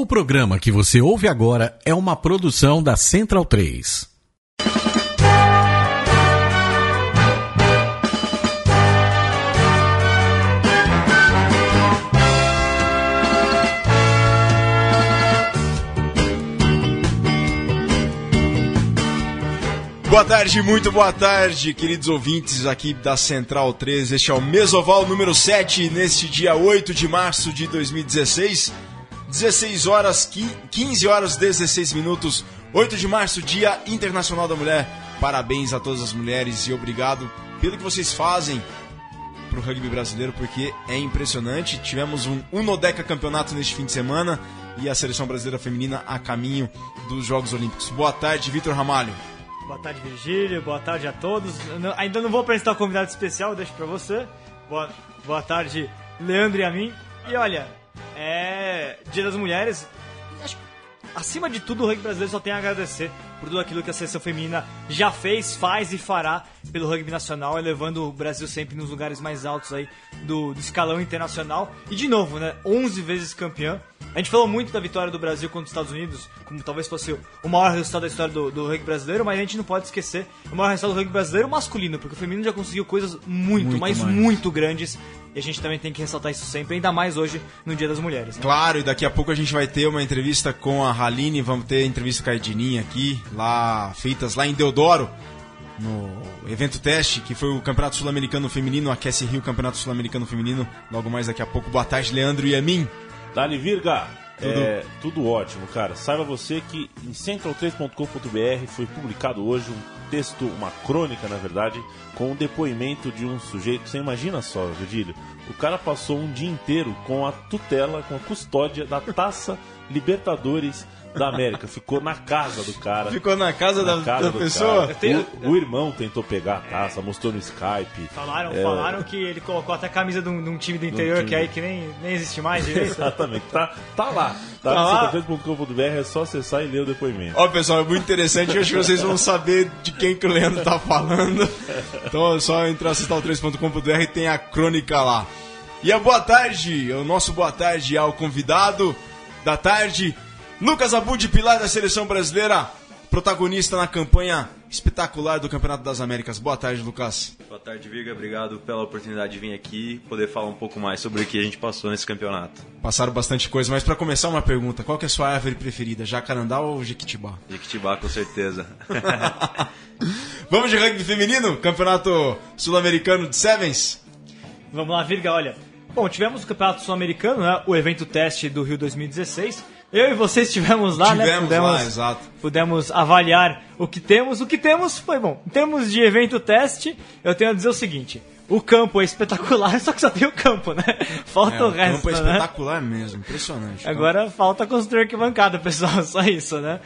O programa que você ouve agora é uma produção da Central 3. Boa tarde, muito boa tarde, queridos ouvintes aqui da Central 3. Este é o Mesoval número 7, neste dia 8 de março de 2016. 16 horas, 15 horas 16 minutos, 8 de março, Dia Internacional da Mulher. Parabéns a todas as mulheres e obrigado pelo que vocês fazem pro rugby brasileiro, porque é impressionante. Tivemos um Unodeca campeonato neste fim de semana e a seleção brasileira feminina a caminho dos Jogos Olímpicos. Boa tarde, Vitor Ramalho. Boa tarde, Virgílio. Boa tarde a todos. Não, ainda não vou apresentar o convidado especial, deixo pra você. Boa, boa tarde, Leandro e a mim. E olha, é Dia das Mulheres. Acho, acima de tudo, o rugby brasileiro só tem a agradecer por tudo aquilo que a seleção feminina já fez, faz e fará pelo rugby nacional, elevando o Brasil sempre nos lugares mais altos aí do, do escalão internacional. E de novo, né, 11 vezes campeã. A gente falou muito da vitória do Brasil contra os Estados Unidos, como talvez fosse o maior resultado da história do, do rugby brasileiro, mas a gente não pode esquecer o maior resultado do rugby brasileiro masculino, porque o feminino já conseguiu coisas muito, muito mas mais. muito grandes. E a gente também tem que ressaltar isso sempre, ainda mais hoje no Dia das Mulheres. Né? Claro, e daqui a pouco a gente vai ter uma entrevista com a Haline, vamos ter entrevista com a Edininha aqui, lá feitas lá em Deodoro no evento teste, que foi o Campeonato Sul-Americano Feminino, Aquece Rio Campeonato Sul-Americano Feminino. Logo mais daqui a pouco. Boa tarde, Leandro e a mim. Dali Virga! Tudo... É, tudo ótimo, cara. Saiba você que em central3.com.br foi publicado hoje um texto, uma crônica, na verdade, com o um depoimento de um sujeito. Você imagina só, Virgílio? O cara passou um dia inteiro com a tutela, com a custódia da taça Libertadores da América. Ficou na casa do cara. Ficou na casa na da, casa da pessoa? Tenho... O, o, irmão tentou pegar a taça, mostrou no Skype. Falaram, é... falaram que ele colocou até a camisa de um, de um time do interior, time. que aí que nem, nem existe mais direito. Exatamente. Tá, tá lá. Tá, tá no centro.com.br, é só acessar e ler o depoimento. Ó, pessoal, é muito interessante. Eu acho que vocês vão saber de quem que o Leandro tá falando. Então é só entrar central3.com.br e tem a crônica lá. E a boa tarde, o nosso boa tarde ao convidado da tarde, Lucas Abud, pilar da seleção brasileira, protagonista na campanha espetacular do Campeonato das Américas. Boa tarde, Lucas. Boa tarde, Viga. Obrigado pela oportunidade de vir aqui poder falar um pouco mais sobre o que a gente passou nesse campeonato. Passaram bastante coisa, mas para começar uma pergunta, qual é a sua árvore preferida, jacarandá ou jequitibá? Jequitibá, com certeza. Vamos de rugby feminino? Campeonato sul-americano de Sevens? Vamos lá, Virga, olha. Bom, tivemos o Campeonato Sul-Americano, né? O evento teste do Rio 2016 eu e você estivemos lá? Tivemos né? Pudemos, lá, exato. Pudemos avaliar o que temos. O que temos foi bom. Em termos de evento teste, eu tenho a dizer o seguinte. O campo é espetacular, só que só tem o campo, né? Falta é, o resto. O campo é né? espetacular mesmo, impressionante. Agora então. falta construir arquibancada, pessoal, só isso, né?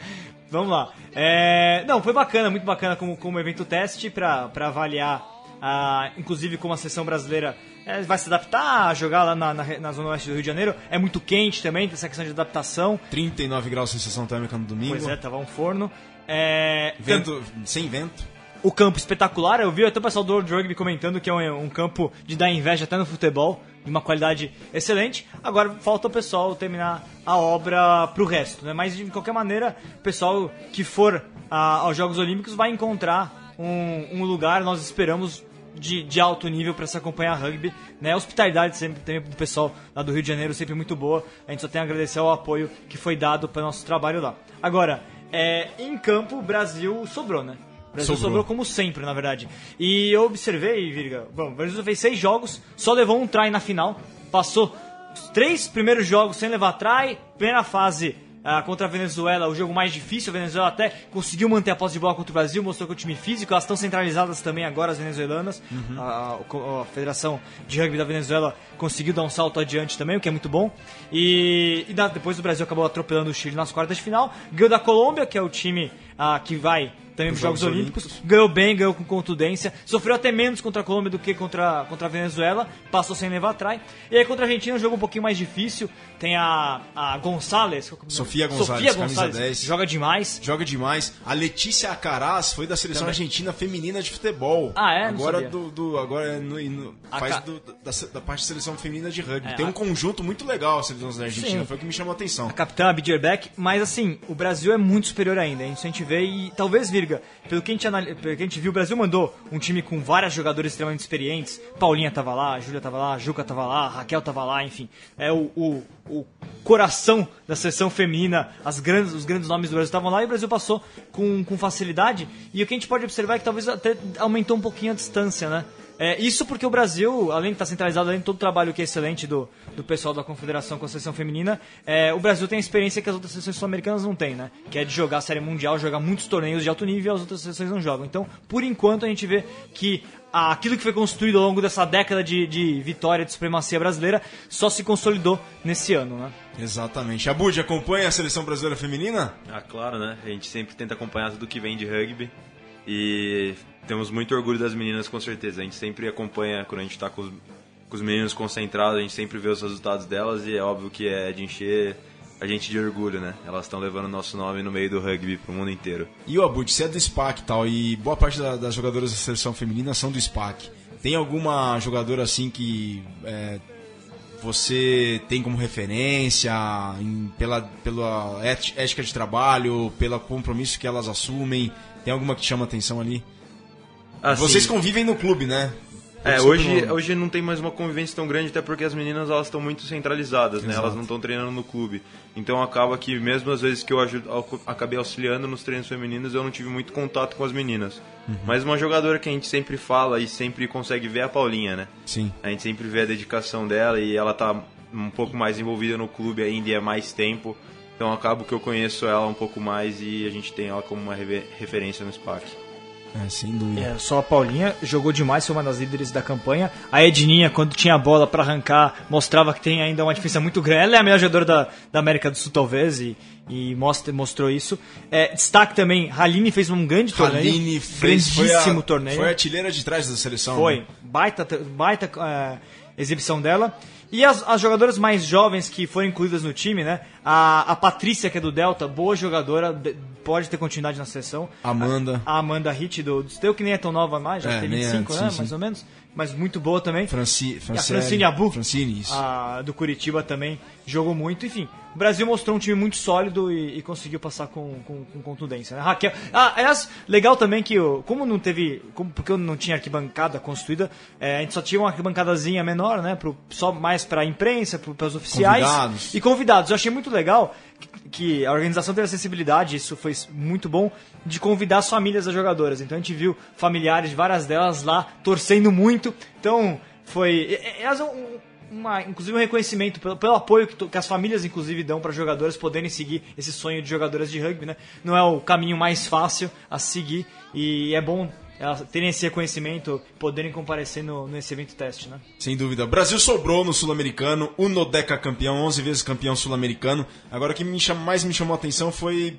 Vamos lá. É... Não, foi bacana, muito bacana como, como evento teste para avaliar, a, inclusive como a seleção brasileira é, vai se adaptar a jogar lá na, na, na, Zona Oeste do Rio de Janeiro. É muito quente também, tem essa questão de adaptação. 39 graus de sensação térmica no domingo. Pois é, tava um forno. É, vento, sem vento. O campo espetacular, eu vi até o pessoal do World Rugby comentando que é um, um campo de dar inveja até no futebol, de uma qualidade excelente. Agora falta o pessoal terminar a obra pro resto, né? Mas de qualquer maneira, o pessoal que for a, aos Jogos Olímpicos vai encontrar um, um lugar, nós esperamos de, de alto nível para se acompanhar rugby. Né? A hospitalidade sempre tem do pessoal lá do Rio de Janeiro sempre muito boa. A gente só tem a agradecer ao apoio que foi dado para nosso trabalho lá. Agora, é, em campo, o Brasil sobrou, né? O Brasil sobrou. sobrou. como sempre, na verdade. E eu observei, Virga, bom, o Brasil fez seis jogos, só levou um try na final, passou os três primeiros jogos sem levar try, primeira fase ah, contra a Venezuela, o jogo mais difícil. A Venezuela até conseguiu manter a posse de bola contra o Brasil, mostrou que o time físico, elas estão centralizadas também agora, as venezuelanas. Uhum. A, a, a, Federação de Rugby da Venezuela conseguiu dar um salto adiante também, o que é muito bom. E, e depois o Brasil acabou atropelando o Chile nas quartas de final. Ganhou da Colômbia, que é o time ah, que vai também Os para os Jogos, Jogos Olímpicos. Olímpicos. Ganhou bem, ganhou com contundência. Sofreu até menos contra a Colômbia do que contra, contra a Venezuela. Passou sem levar atrás. E aí contra a Argentina, um jogo um pouquinho mais difícil. Tem a, a Gonçalves. é? Sofia Gonçalves, Sofia Gonçalves. 10. Joga demais. Joga demais. A Letícia Acaraz foi da seleção Também. argentina feminina de futebol. Ah, é? Agora do, do- agora é no, no- A faz do- da, da parte da seleção feminina de rugby. É, Tem um a- conjunto muito legal a seleção da Argentina. Sim. Foi o que me chamou a atenção. a capitã Abdier Beck, mas assim, o Brasil é muito superior ainda. A gente vê e talvez, Virga, pelo que, a gente anali- pelo que a gente viu, o Brasil mandou um time com várias jogadoras extremamente experientes. Paulinha tava lá, Júlia tava lá, Juca tava lá, Raquel tava lá, enfim. É o, o, o coração da seleção feminina, as grandes, os grandes nomes do Brasil estavam lá e o Brasil passou com, com facilidade. E o que a gente pode observar é que talvez até aumentou um pouquinho a distância, né? É, isso porque o Brasil, além de estar centralizado, além de todo o trabalho que é excelente do, do pessoal da Confederação com a seleção feminina, é, o Brasil tem a experiência que as outras seleções sul-americanas não têm, né? Que é de jogar a Série Mundial, jogar muitos torneios de alto nível e as outras seleções não jogam. Então, por enquanto, a gente vê que aquilo que foi construído ao longo dessa década de, de vitória de supremacia brasileira só se consolidou nesse ano, né? Exatamente. Abud, acompanha a seleção brasileira feminina? Ah, claro, né? A gente sempre tenta acompanhar tudo que vem de rugby. E temos muito orgulho das meninas, com certeza. A gente sempre acompanha quando a gente tá com os, com os meninos concentrados, a gente sempre vê os resultados delas e é óbvio que é de encher a gente de orgulho, né? Elas estão levando o nosso nome no meio do rugby pro mundo inteiro. E o Abud, você é do SPAC e tal, e boa parte da- das jogadoras da seleção feminina são do SPAC. Tem alguma jogadora assim que é, você tem como referência em- pela, pela ét- ética de trabalho, pelo compromisso que elas assumem? Tem alguma que te chama atenção ali? Assim, Vocês convivem no clube, né? É, hoje, hoje não tem mais uma convivência tão grande, até porque as meninas elas estão muito centralizadas, né? Elas não estão treinando no clube. Então acaba que mesmo às vezes que eu ajudo, acabei auxiliando nos treinos femininos, eu não tive muito contato com as meninas. Uhum. Mas uma jogadora que a gente sempre fala e sempre consegue ver é a Paulinha, né? Sim. A gente sempre vê a dedicação dela e ela tá um pouco mais envolvida no clube ainda e há mais tempo. Então acabo que eu conheço ela um pouco mais e a gente tem ela como uma referência no SPAC. É, sem dúvida. É, só a Paulinha jogou demais, foi uma das líderes da campanha. A Edninha, quando tinha a bola pra arrancar, mostrava que tem ainda uma diferença muito grande. Ela é a melhor jogadora da, da América do Sul, talvez, e, e mostra, mostrou isso. É, destaque também, Haline fez um grande torneio. Aline fez, foi grandíssimo a, torneio. Foi a artilheira de trás da seleção. Foi. né? Baita, baita é, exibição dela. E as, as jogadoras mais jovens que foram incluídas no time, né? A, a Patrícia, que é do Delta, boa jogadora, de- pode ter continuidade na seleção. Amanda. A Amanda Hit do, do Steu, que nem é tão nova mais, já É, tem nem é, 25, né? sim, Mais sim. ou menos. Mas muito boa também. Franci, a Francine Abu, Francine, isso. a do Curitiba também, jogou muito. Enfim, o Brasil mostrou um time muito sólido e, e conseguiu passar com, com, com contundência. Né? Raquel. Ah, aliás, legal também que, como não teve. Como, porque eu não tinha arquibancada construída, é, a gente só tinha uma arquibancadazinha menor, né? Pro, só mais pra imprensa, para os oficiais. Convidados. E convidados. Eu achei muito legal que, a organização teve a sensibilidade, isso foi muito bom, de convidar as famílias das jogadoras. Então a gente viu familiares de várias delas lá torcendo muito. Então foi. é- é- é um- uma, inclusive um reconhecimento pelo, pelo apoio que, que as famílias inclusive dão para jogadoras poderem seguir esse sonho de jogadoras de rugby, né? Não é o caminho mais fácil a seguir e é bom elas terem esse reconhecimento, poderem comparecer no, nesse evento teste, né? Sem dúvida. Brasil sobrou no Sul-Americano, o Nodeca campeão, 11 vezes campeão sul-americano. Agora o que me chama- mais me chamou a atenção foi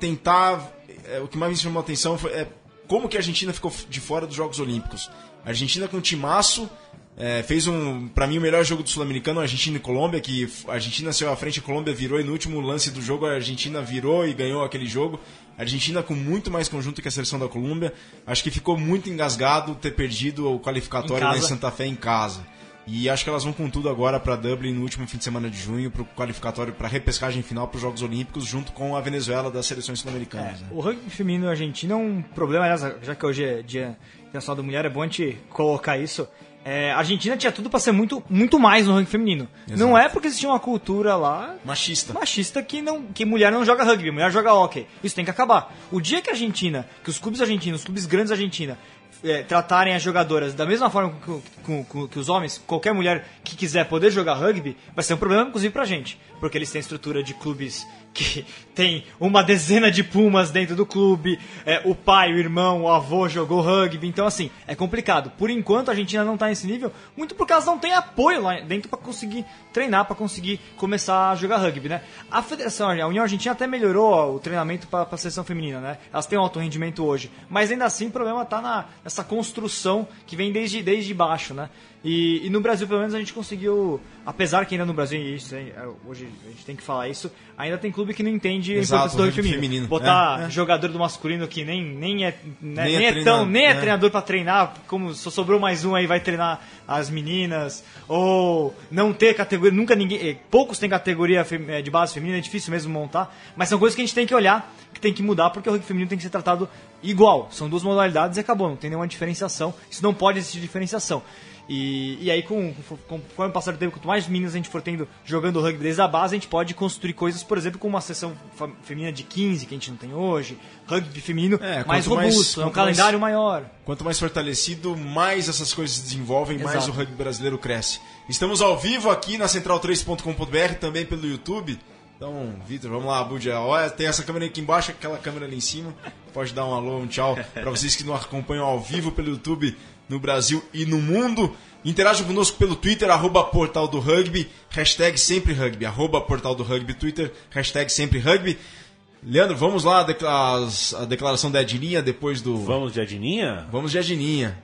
tentar. é, o que mais me chamou a atenção foi é, como que a Argentina ficou de fora dos Jogos Olímpicos. A Argentina com um timaço. É, fez um, para mim, o melhor jogo do Sul-Americano, Argentina e Colômbia, que a Argentina saiu à frente, a Colômbia virou e no último lance do jogo a Argentina virou e ganhou aquele jogo. A Argentina com muito mais conjunto que a seleção da Colômbia. Acho que ficou muito engasgado ter perdido o qualificatório Em em. Santa Fé em casa. E acho que elas vão com tudo agora para Dublin no último fim de semana de junho para o qualificatório para repescagem final para os Jogos Olímpicos junto com a Venezuela das seleções sul-americanas. né? O rugby feminino argentino é um problema, aliás, já que hoje é dia internacional da mulher, é bom a gente colocar isso. É, a Argentina tinha tudo para ser muito, muito mais no rugby feminino. Não é porque existia uma cultura lá Machista. machista que, não, que mulher não joga rugby, mulher joga hockey. Isso tem que acabar. O dia que a Argentina, que os clubes argentinos, os clubes grandes da Argentina, é, tratarem as jogadoras da mesma forma que, com- com- que os homens, qualquer mulher que quiser poder jogar rugby, vai ser um problema, inclusive, pra gente. Porque eles têm estrutura de clubes que tem uma dezena de pumas dentro do clube, é, o pai, o irmão, o avô jogou rugby, então assim, é complicado. Por enquanto a Argentina não tá nesse nível, muito porque elas não têm apoio lá dentro pra conseguir treinar, pra conseguir começar a jogar rugby, né? A Federação, a União Argentina até melhorou o treinamento pra, pra seleção feminina, né? Elas têm um alto rendimento hoje, mas ainda assim o problema tá na, nessa construção que vem desde, desde baixo, né? E, e no Brasil, pelo menos, a gente conseguiu. Apesar que ainda no Brasil, isso, é, hoje a gente tem que falar isso, ainda tem clube que não entende Exato, a importância do rugby feminino. feminino. Botar É, é. jogador do masculino que nem, nem, é, né, Nem nem, é é, treinador, tão, nem é, é. treinador pra treinar, como só sobrou mais um aí, vai treinar as meninas, ou não ter categoria, nunca ninguém. eh, Poucos têm categoria eh, de base feminina, é difícil mesmo montar, mas são coisas que a gente tem que olhar, que tem que mudar, porque o rugby feminino tem que ser tratado igual. São duas modalidades e acabou, não tem nenhuma diferenciação. Isso não pode existir diferenciação. E, e aí, com, com, conforme o passar do tempo, quanto mais meninas a gente for tendo jogando rugby desde a base, a gente pode construir coisas, por exemplo, com uma sessão feminina de 15, que a gente não tem hoje, rugby feminino É, mais mais- robusto, é um quanto mais- calendário maior. Quanto mais fortalecido, mais essas coisas se desenvolvem, mais Exato. o rugby brasileiro cresce. Estamos ao vivo aqui na central3.com.br, também pelo YouTube. Então, Vitor, vamos lá, Budia. Olha, tem essa câmera aqui embaixo, aquela câmera ali em cima. Pode dar um alô, um tchau para vocês que nos acompanham ao vivo pelo YouTube no Brasil e no mundo. Interajam conosco pelo Twitter, arroba Portal do Rugby, hashtag sempre rugby, arroba Portal do Rugby, Twitter, hashtag sempre rugby. Leandro, vamos lá, a a declaração da Edininha depois do... Vamos de Adininha? Vamos de Adininha.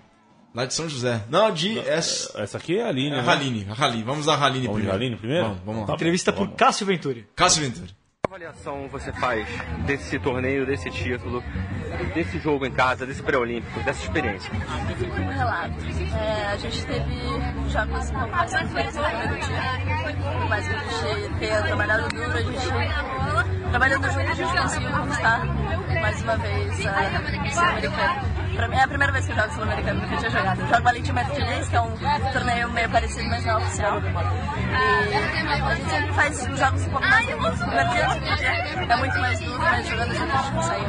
Lá de São José. Não, de. Essa, Essa aqui é a Aline, é né? a Raline. A Raline. Vamos da Raline Vamos de primeiro. Aline primeiro? Vamos, vamos lá. Tá Entrevista por vamos. Cássio Venturi. Cássio Ventura. Avaliação você faz desse torneio, desse título, desse jogo em casa, desse pré-olímpico, dessa experiência? um relato. É, a gente teve jogos pouco mais mais que a gente tenha trabalhado duro, a gente trabalhando junto a gente conseguiu conquistar mais uma vez a Sul-Americana. Mim é a primeira vez que eu jogo Sul-Americano, nunca tinha jogado. Eu jogo Valente Martinez, que é um torneio meio parecido, mas não oficial. E a gente sempre faz os jogos um pouco mais no segundo dia é muito mais duro, mas jogando junto a gente consegue.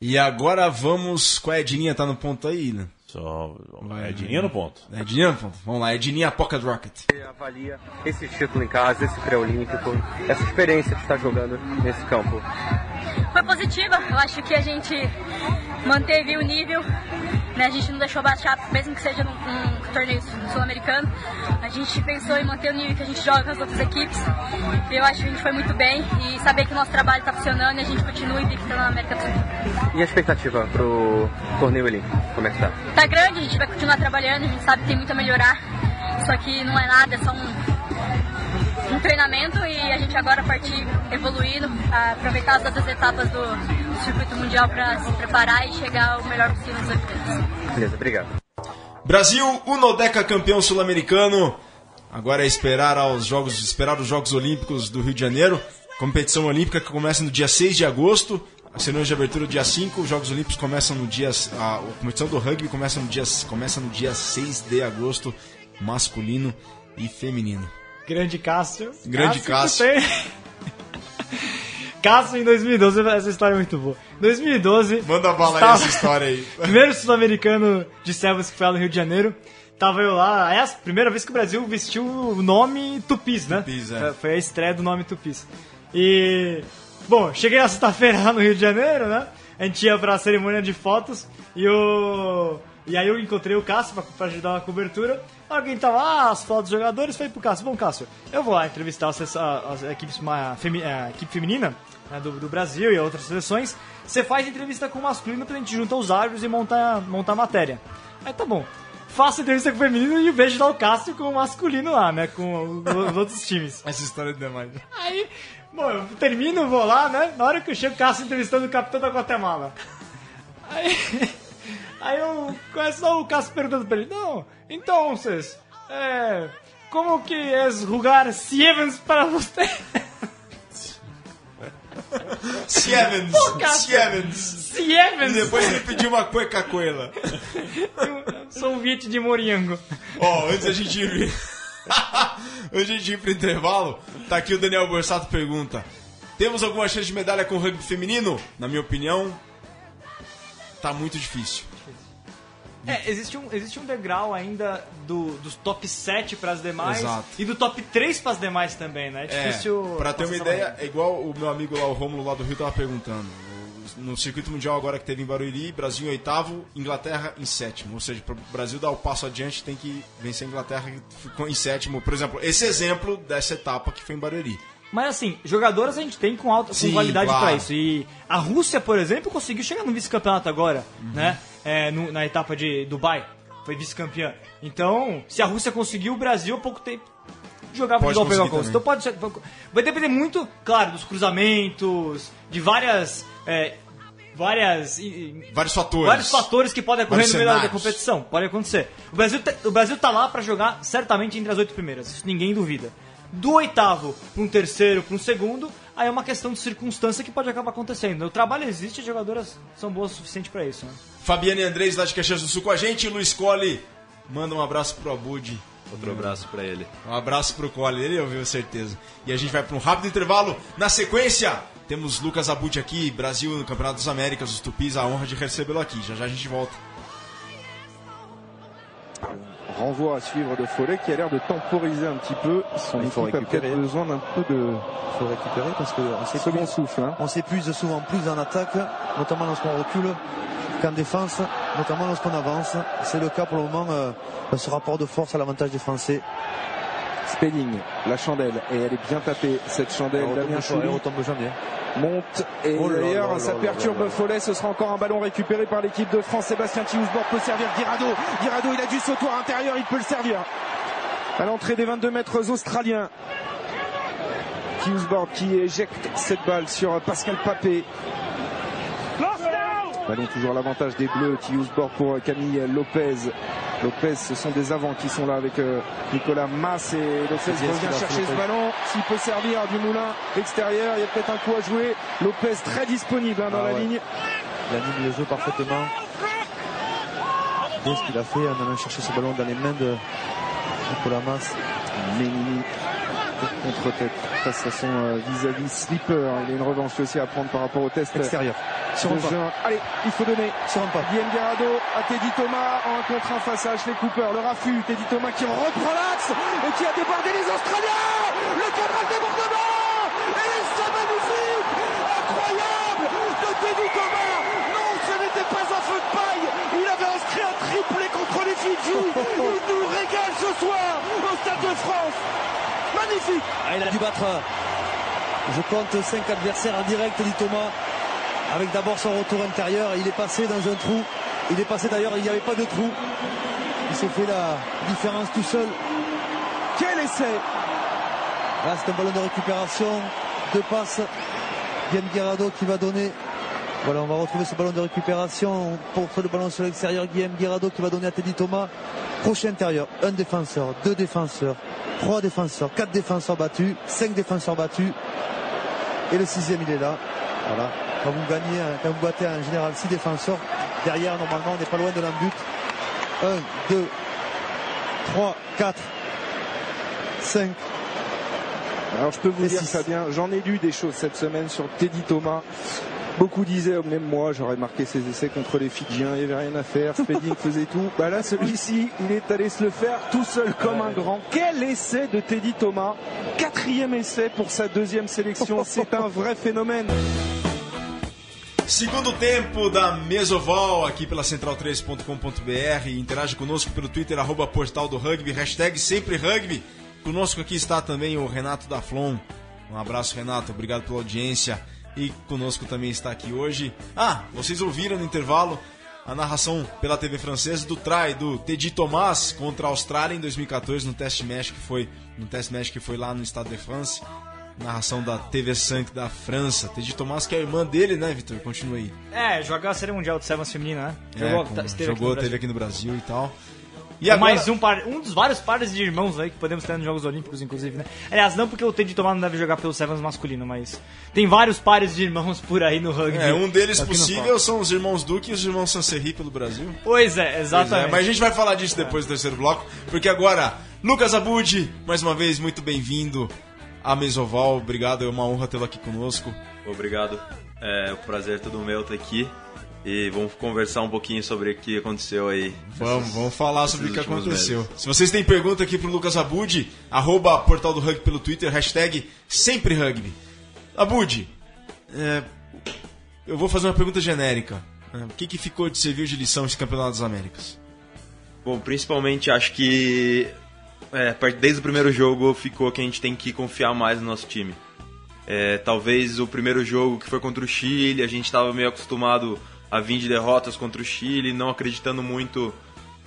E agora vamos com a Edininha, tá no ponto aí, né? Só... É Adininha no ponto. Edininha no ponto. Vamos lá, Edininha Pocket Rocket. Você avalia esse título em casa, esse pré-olímpico, essa experiência que está jogando nesse campo? Foi positiva. Eu acho que a gente manteve o nível, né? A gente não deixou baixar, mesmo que seja num, num torneio sul-americano. A gente pensou em manter o nível que a gente joga com as outras equipes. E eu acho que a gente foi muito bem e saber que o nosso trabalho está funcionando e a gente continua invicto na América do Sul. E a expectativa pro torneio olímpico? Como é que tá? Tá grande, a gente vai continuar trabalhando, a gente sabe que tem muito a melhorar. Isso aqui não é nada, é só um, um treinamento e a gente agora partir evoluindo, aproveitar as outras etapas do, do circuito mundial para se preparar e chegar o melhor possível nos Olimpíadas. Beleza, obrigado. Brasil, Unodeca campeão sul-americano. Agora é esperar aos jogos, esperar os Jogos Olímpicos do Rio de Janeiro. Competição olímpica que começa no dia 6 de agosto. A cerimônia de abertura dia 5, os Jogos Olímpicos começam no dia. A, a competição do rugby começa no dia, começa no dia 6 de agosto, masculino e feminino. Grande Cássio. Grande Cássio. tem- Cássio em 2012, essa história é muito boa. 2012. Manda bala aí estava- essa história aí. Primeiro sul-americano de servos que foi lá no Rio de Janeiro. Tava eu lá, é a primeira vez que o Brasil vestiu o nome Tupis, né? Tupis, é. Foi- a estreia do nome Tupis. E. Bom, cheguei na sexta-feira lá no Rio de Janeiro, né? A gente ia pra cerimônia de fotos e o. E aí eu encontrei o Cássio pra, pra ajudar na cobertura. Alguém tava, ah, as fotos dos jogadores, falei pro Cássio, bom Cássio, eu vou lá entrevistar as, as, as equipes, uma, femi- a equipe feminina né, do, do Brasil e outras seleções. Você faz entrevista com o masculino pra gente juntar os árbitros e montar, montar a matéria. Aí tá bom. Faço entrevista com o feminino e vejo lá o Cássio com o masculino lá, né? Com os, os outros times. Essa história é demais. Aí, bom, eu termino, vou lá, né? Na hora que eu chego, o Cássio entrevistando o capitão da Guatemala. Aí, aí eu só o Cássio perguntando pra ele, não, então, vocês, é, como que é jogar Siemens para você? Siemens! Cássio. Siemens! E depois ele pediu uma cueca coela. Sou Viet de Moriango. Ó, antes da gente ir. antes da gente ir pro intervalo, tá aqui o Daniel Borsato pergunta: Temos alguma chance de medalha com o rugby feminino? Na minha opinião, tá muito difícil. É, existe um, existe um degrau ainda do, dos top 7 para as demais Exato. e do top 3 para as demais também, né? É difícil. É, pra ter uma ideia, é igual o meu amigo lá, o Rômulo lá do Rio, tava perguntando. No circuito mundial agora que teve em Barueri, Brasil em oitavo, Inglaterra em sétimo. Ou seja, para o Brasil dar o passo adiante, tem que vencer a Inglaterra que ficou em sétimo. Por exemplo, esse exemplo dessa etapa que foi em Barueri. Mas assim, jogadoras a gente tem com alta com Sim, qualidade claro. pra isso. E a Rússia, por exemplo, conseguiu chegar no vice-campeonato agora, Uhum. né? É, no- na etapa de Dubai. Foi vice-campeã. Então, se a Rússia conseguiu, o Brasil há pouco tempo igual pegar conseguir coisa. Então pode ser. Vai depender muito, claro, dos cruzamentos, de várias. é, várias. Vários fatores. Vários fatores que podem ocorrer Vários no meio da- competição. Pode acontecer. O Brasil, tá, o Brasil tá lá pra jogar certamente entre as oito primeiras. Isso ninguém duvida. Do oitavo para um terceiro, para um segundo, aí é uma questão de circunstância que pode acabar acontecendo. O trabalho existe, as jogadoras são boas o suficiente pra isso. Né? Fabiane Andrés, lá de Caxias do Sul com a gente. Luiz Colli, manda um abraço pro Abud. Outro abraço pra ele. Um abraço pro Colli, ele ouviu certeza. E a gente vai para um rápido intervalo. Na sequência, temos Lucas Abud aqui, Brasil no Campeonato das Américas, os Tupis, a honra de recebê-lo aqui. Já já a gente volta. Renvoi à suivre de Follet qui a l'air de temporiser un petit peu. Son Il faut équipe a récupérer. peut-être besoin d'un peu de Il faut récupérer parce qu'on second s'épuise, souffle. hein. on s'épuise souvent plus en attaque, notamment lorsqu'on recule, qu'en défense, notamment lorsqu'on avance. C'est le cas pour le moment, euh, ce rapport de force à l'avantage des Français. Spelling, la chandelle, et elle est bien tapée, cette chandelle. Elle Damien Chouli monte, et Oh d'ailleurs, ça perturbe. Follet. Ce sera encore un ballon récupéré par l'équipe de France. Sébastien Tiousborg peut servir Guirado. Guirado, il a du sautoir intérieur, il peut le servir. À l'entrée des 22 mètres australiens. Tiousborg qui éjecte cette balle sur Pascal Papé. Ballon toujours l'avantage des Bleus. Tiousborg pour Camille Lopez. Lopez, ce sont des avants qui sont là avec euh, Nicolas Mas et Lopez revient chercher ce ballon. S'il peut servir du moulin extérieur, il y a peut-être un coup à jouer. Lopez très disponible hein, dans Ah la ouais. ligne. Il anime le jeu parfaitement. Bien ce qu'il a fait en allant chercher ce ballon dans les mains de Nicolas Mas. Ménini contre-tête face à son vis-à-vis slipper. Il a une revanche aussi à prendre par rapport au test Extérieur. Sur. Allez, il faut donner. Sur un pas. Guillaume Garado à Teddy Thomas en un contre un face à Ashley Cooper. Le raffut, Teddy Thomas qui reprend l'axe et qui a débordé les Australiens. Le cadre débordement et c'est magnifique, incroyable de Teddy Thomas. Non, ce n'était pas un feu de paille. Il avait inscrit un triplé contre les Fidji. Il nous régale ce soir au Stade de France. Magnifique. Ah, il a dû battre, je compte 5 adversaires en direct, dit Thomas, avec d'abord son retour intérieur. Il est passé dans un trou. Il est passé d'ailleurs, il n'y avait pas de trou. Il s'est fait la différence tout seul. Quel essai Là, c'est un ballon de récupération. Deux passes. Guillaume Guerrado qui va donner. Voilà, on va retrouver ce ballon de récupération. On porte le ballon sur l'extérieur. Guillaume Guerrado qui va donner à Teddy Thomas. Crochet intérieur. Un défenseur, deux défenseurs, trois défenseurs, quatre défenseurs battus, cinq défenseurs battus. Et le sixième, il est là. Voilà. Quand vous gagnez, un- quand vous battez en général six défenseurs, derrière, normalement, on n'est pas loin de l'embut. Un, deux, trois, quatre, cinq, Alors je peux vous Et dire six. Fabien, j'en ai lu des choses cette semaine sur Teddy Thomas. Beaucoup disaient, oh, même moi, j'aurais marqué ses essais contre les Fidjiens, il n'y avait rien à faire, Spedding faisait tout. Bah là, celui-ci, il est allé se le faire tout seul comme un grand. Quel essai de Teddy Thomas Quatrième essai pour sa deuxième sélection, c'est un vrai phénomène. Segundo tempo da Mesoval aqui pela central3.com.br. Interage conosco pelo Twitter, arroba portal do rugby, hashtag sempre rugby. Conosco aqui está também o Renato da Flon. Um abraço, Renato. Obrigado pela audiência. E conosco também está aqui hoje. Ah, vocês ouviram no intervalo a narração pela TV francesa do try do Teddy Thomas contra a Austrália em 2014 no teste match que foi no teste match que foi lá no Estado de France. Narração da TV 5 da França. Teddy Thomas, que é a irmã dele, né, Vitor? Continua aí. É, jogar a Série Mundial de Sevens feminina, né? É, Jogou, com- tá- esteve aqui jogou, no teve Brasil. aqui no Brasil e tal. E agora, mais um par, um dos vários pares de irmãos aí que podemos ter nos Jogos Olímpicos, inclusive, né? Aliás, não porque o Teddy Tomar não deve jogar pelo Sevens masculino, mas tem vários pares de irmãos por aí no rugby. é, um deles Aqui no possível são os irmãos Duque e os irmãos Sanserri pelo Brasil. Pois é, Pois exatamente. é, mas a gente vai falar disso depois do terceiro bloco, porque agora, Lucas Abud, mais uma vez, muito bem-vindo à Mesoval. Obrigado, é uma honra tê-lo aqui conosco. Obrigado. É um prazer todo meu estar aqui. e vamos conversar um pouquinho sobre o que aconteceu aí. Vamos, vamos falar sobre o que aconteceu. meses. Se vocês têm pergunta aqui pro Lucas Abud, arroba portal do rugby pelo Twitter, hashtag sempre rugby. Abud, é, eu vou fazer uma pergunta genérica. É, O que, que ficou de servir de lição esse Campeonato das Américas? Bom, principalmente acho que é, desde o primeiro jogo ficou que a gente tem que confiar mais no nosso time. É, talvez o primeiro jogo que foi contra o Chile, a gente estava meio acostumado a vir de derrotas contra o Chile, não acreditando muito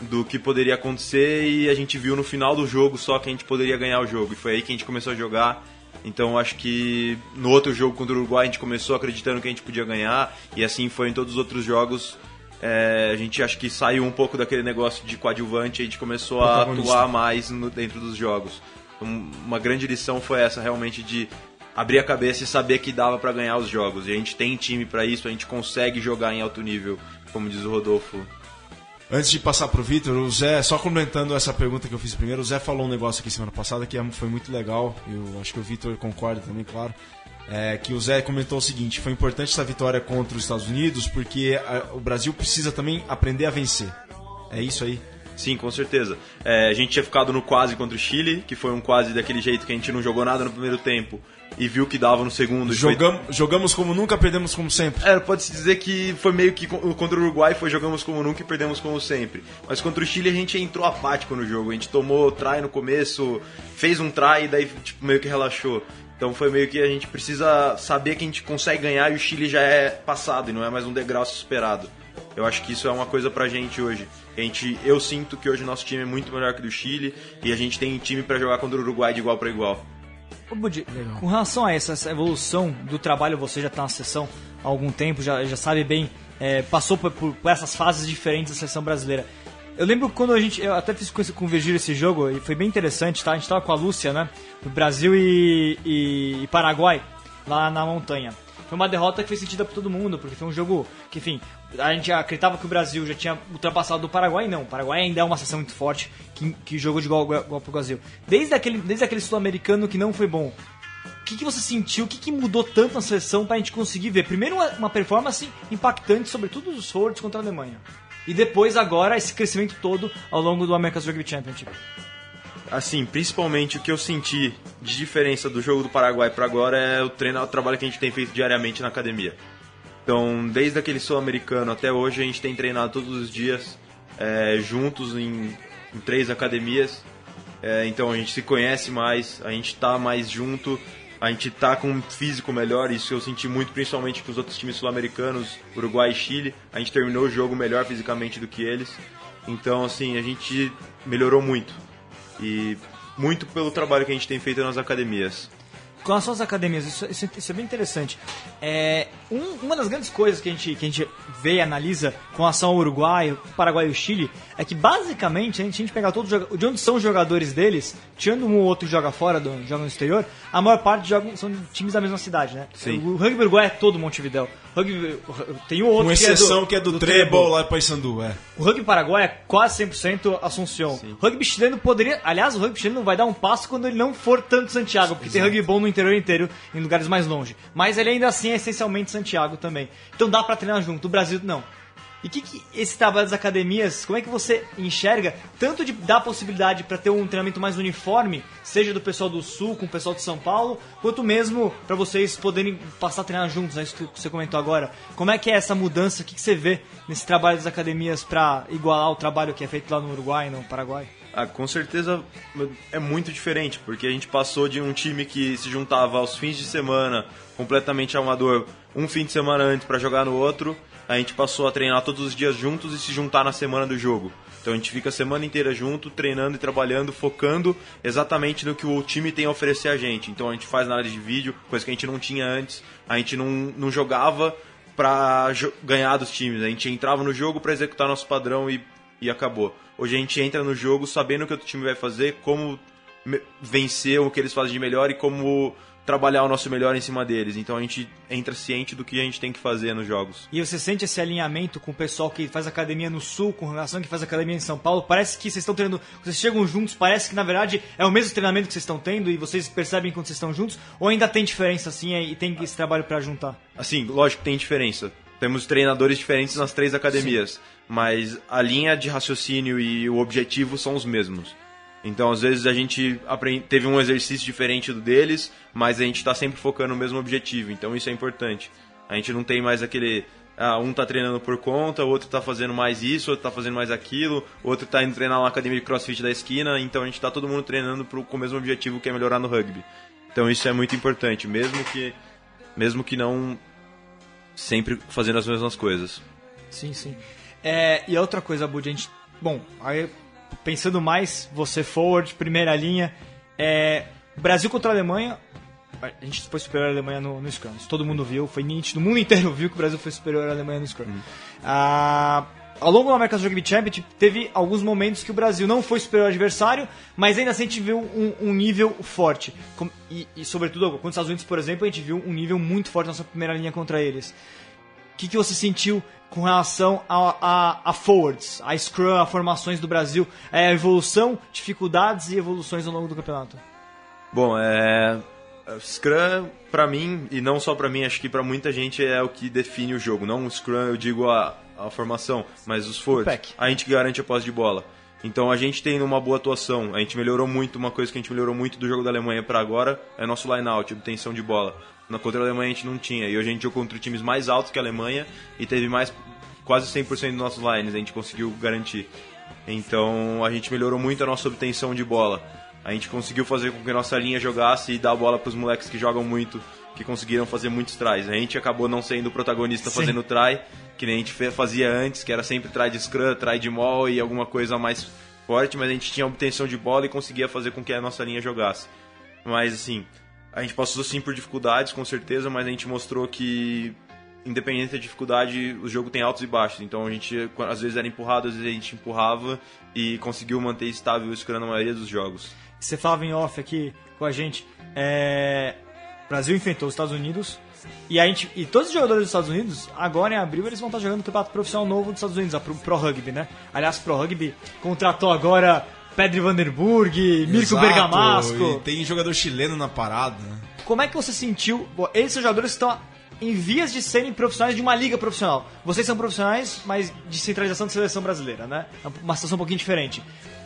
do que poderia acontecer e a gente viu no final do jogo só que a gente poderia ganhar o jogo e foi aí que a gente começou a jogar. Então acho que no outro jogo contra o Uruguai a gente começou acreditando que a gente podia ganhar e assim foi em todos os outros jogos. É, a gente acho que saiu um pouco daquele negócio de coadjuvante e a gente começou a atuar mais no- dentro dos jogos. Então, uma grande lição foi essa realmente de abrir a cabeça e saber que dava pra ganhar os jogos. E a gente tem time pra isso, a gente consegue jogar em alto nível, como diz o Rodolfo. Antes de passar pro Vitor, o Zé, só comentando essa pergunta que eu fiz primeiro, o Zé falou um negócio aqui semana passada que é- foi muito legal, eu acho que o Vitor concorda também, claro. É, que o Zé comentou o seguinte: foi importante essa vitória contra os Estados Unidos porque a- o Brasil precisa também aprender a vencer. É isso aí. Sim, com certeza. É, a gente tinha ficado no quase contra o Chile, que foi um quase daquele jeito que a gente não jogou nada no primeiro tempo e viu que dava no segundo. e foi- Jogam, Jogamos como nunca, perdemos como sempre. É, pode-se dizer que foi meio que co- contra o Uruguai foi jogamos como nunca e perdemos como sempre. Mas contra o Chile a gente entrou apático no jogo. A gente tomou try no começo, fez um try e daí tipo, meio que relaxou. Então foi meio que a gente precisa saber que a gente consegue ganhar e o Chile já é passado e não é mais um degrau a ser superado. Eu acho que isso é uma coisa pra gente hoje. A gente, eu sinto que hoje o nosso time é muito melhor que o do Chile e a gente tem time pra jogar contra o Uruguai de igual pra igual. Ô, Budi, com relação a essa, essa evolução do trabalho, você já está na seleção há algum tempo, já, já sabe bem, é, passou por, por- por essas fases diferentes da seleção brasileira. Eu lembro quando a gente, eu até fiz esse- com o Virgílio esse jogo, e foi bem interessante, tá? A gente tava com a Lúcia, né? Do Brasil e, e- e Paraguai, lá na montanha. Foi uma derrota que fez sentido pra todo mundo, porque foi um jogo que, enfim, a gente acreditava que o Brasil já tinha ultrapassado o Paraguai, não. O Paraguai ainda é uma seleção muito forte que, que jogou de igual, pro Brasil. Desde aquele, desde aquele sul-americano que não foi bom, o que, que você sentiu? O que, que mudou tanto na seleção pra gente conseguir ver? Primeiro, uma, uma performance impactante, sobretudo os forwards contra a Alemanha. E depois, agora, esse crescimento todo ao longo do America's Rugby Championship. Assim, principalmente o que eu senti de diferença do jogo do Paraguai para agora é o treino, o trabalho que a gente tem feito diariamente na academia. Então, desde aquele sul-americano até hoje, a gente tem treinado todos os dias é, juntos em, em três academias. É, então, a gente se conhece mais, a gente tá mais junto, a gente tá com um físico melhor. Isso eu senti muito, principalmente com os outros times sul-americanos, Uruguai e Chile. A gente terminou o jogo melhor fisicamente do que eles. Então, assim, a gente melhorou muito e muito pelo trabalho que a gente tem feito nas academias. Com relação às academias, isso, isso- isso é bem interessante. É, um- uma das grandes coisas que a, gente, que a gente vê e analisa com relação ao Uruguai, Paraguai e o Chile é que basicamente, a gente, a gente pegar todos os de onde são os jogadores deles, tirando um ou outro que joga fora, do, joga no exterior, a maior parte jogam, são times da mesma cidade, né? Sim. O, rugby uruguai é todo Montevidéu. O Rugby, tem um outro Com que é do- exceção que é do, do Treble lá em Paysandu, é. o rugby paraguai é quase 100% Assunção. O rugby chileno poderia. Aliás, o rugby chileno vai dar um passo quando ele não for tanto Santiago, porque tem rugby bom no interior inteiro, em lugares mais longe. Mas ele ainda assim é essencialmente Santiago também. Então dá pra treinar junto. O Brasil não. E o que, que esse trabalho das academias, como é que você enxerga tanto de dar possibilidade para ter um treinamento mais uniforme, seja do pessoal do Sul com o pessoal de São Paulo, quanto mesmo para vocês poderem passar a treinar juntos, é isso que você comentou agora. Como é que é essa mudança? O que, que você vê nesse trabalho das academias para igualar o trabalho que é feito lá no Uruguai e no Paraguai? Ah, com certeza é muito diferente, porque a gente passou de um time que se juntava aos fins de semana, completamente amador, um fim de semana antes para jogar no outro, a gente passou a treinar todos os dias juntos e se juntar na semana do jogo. Então a gente fica a semana inteira junto, treinando e trabalhando, focando exatamente no que o time tem a oferecer a gente. Então a gente faz análise de vídeo, coisa que a gente não tinha antes, a gente não, não jogava pra jo- ganhar dos times, a gente entrava no jogo para executar nosso padrão e, e acabou. Hoje a gente entra no jogo sabendo o que o time vai fazer, como vencer o que eles fazem de melhor e como trabalhar o nosso melhor em cima deles. Então a gente entra ciente do que a gente tem que fazer nos jogos. E você sente esse alinhamento com o pessoal que faz academia no Sul, com relação que faz academia em São Paulo? Parece que vocês estão treinando, vocês chegam juntos, parece que na verdade é o mesmo treinamento que vocês estão tendo e vocês percebem quando vocês estão juntos? Ou ainda tem diferença assim e tem esse trabalho para juntar? Assim, lógico que tem diferença. temos treinadores diferentes nas três academias, mas a linha de raciocínio e o objetivo são os mesmos. Então, às vezes, a gente teve um exercício diferente do deles, mas a gente está sempre focando no mesmo objetivo, então isso é importante. A gente não tem mais aquele. Ah, um tá treinando por conta, outro tá fazendo mais isso, outro tá fazendo mais aquilo, outro tá indo treinar na academia de crossfit da esquina, então a gente tá todo mundo treinando pro, com o mesmo objetivo que é melhorar no rugby. Então isso é muito importante, mesmo que, mesmo que não sempre fazendo as mesmas coisas. Sim, sim. É, e a outra coisa, Bud, a gente. Bom, aí pensando mais, você forward, primeira linha. É, Brasil contra a Alemanha. A gente foi superior à Alemanha no, no Scrum. Isso todo mundo viu, foi nítido. O mundo inteiro viu que o Brasil foi superior à Alemanha no Scrum. Ah, ao longo do America's Rugby Championship, teve alguns momentos que o Brasil não foi superior ao adversário, mas ainda assim a gente viu um, um nível forte. E, e, sobretudo, contra os Estados Unidos, por exemplo, a gente viu um nível muito forte na nossa primeira linha contra eles. O que, que você sentiu com relação a, a, a forwards, a scrum, a formações do Brasil, é, a evolução, dificuldades e evoluções ao longo do campeonato? Bom, é. Scrum, pra mim, e não só pra mim, acho que pra muita gente é o que define o jogo. Não o Scrum, eu digo a, a formação, mas os forwards. A gente garante a posse de bola. Então a gente tem uma boa atuação. A gente melhorou muito, uma coisa que a gente melhorou muito do jogo da Alemanha pra agora é nosso line-out, obtenção de bola. Na contra a Alemanha a gente não tinha. E hoje a gente jogou contra times mais altos que a Alemanha e teve mais quase 100% dos nossos lines, a gente conseguiu garantir. Então a gente melhorou muito a nossa obtenção de bola. A gente conseguiu fazer com que a nossa linha jogasse e dar a bola para os moleques que jogam muito, que conseguiram fazer muitos tries. A gente acabou não sendo o protagonista Sim. fazendo try, que nem a gente fazia antes, que era sempre try de scrum, try de mall e alguma coisa mais forte, mas a gente tinha obtenção de bola e conseguia fazer com que a nossa linha jogasse. Mas assim, a gente passou sim por dificuldades, com certeza, mas a gente mostrou que independente da dificuldade, o jogo tem altos e baixos. Então a gente às vezes era empurrado, às vezes a gente empurrava e conseguiu manter estável o scrum na maioria dos jogos. Você falava em off aqui com a gente, é, Brasil enfrentou os Estados Unidos e a gente e todos os jogadores dos Estados Unidos agora em abril eles vão estar jogando o campeonato profissional novo dos Estados Unidos, a Pro, Pro Rugby, né? Aliás, Pro Rugby contratou agora Pedro Vanderburg, Mirko Bergamasco. e tem jogador chileno na parada, né? Como é que você sentiu? Bom, esses são jogadores que estão em vias de serem profissionais de uma liga profissional. Vocês são profissionais, mas de centralização de seleção brasileira, né? É uma situação um pouquinho diferente.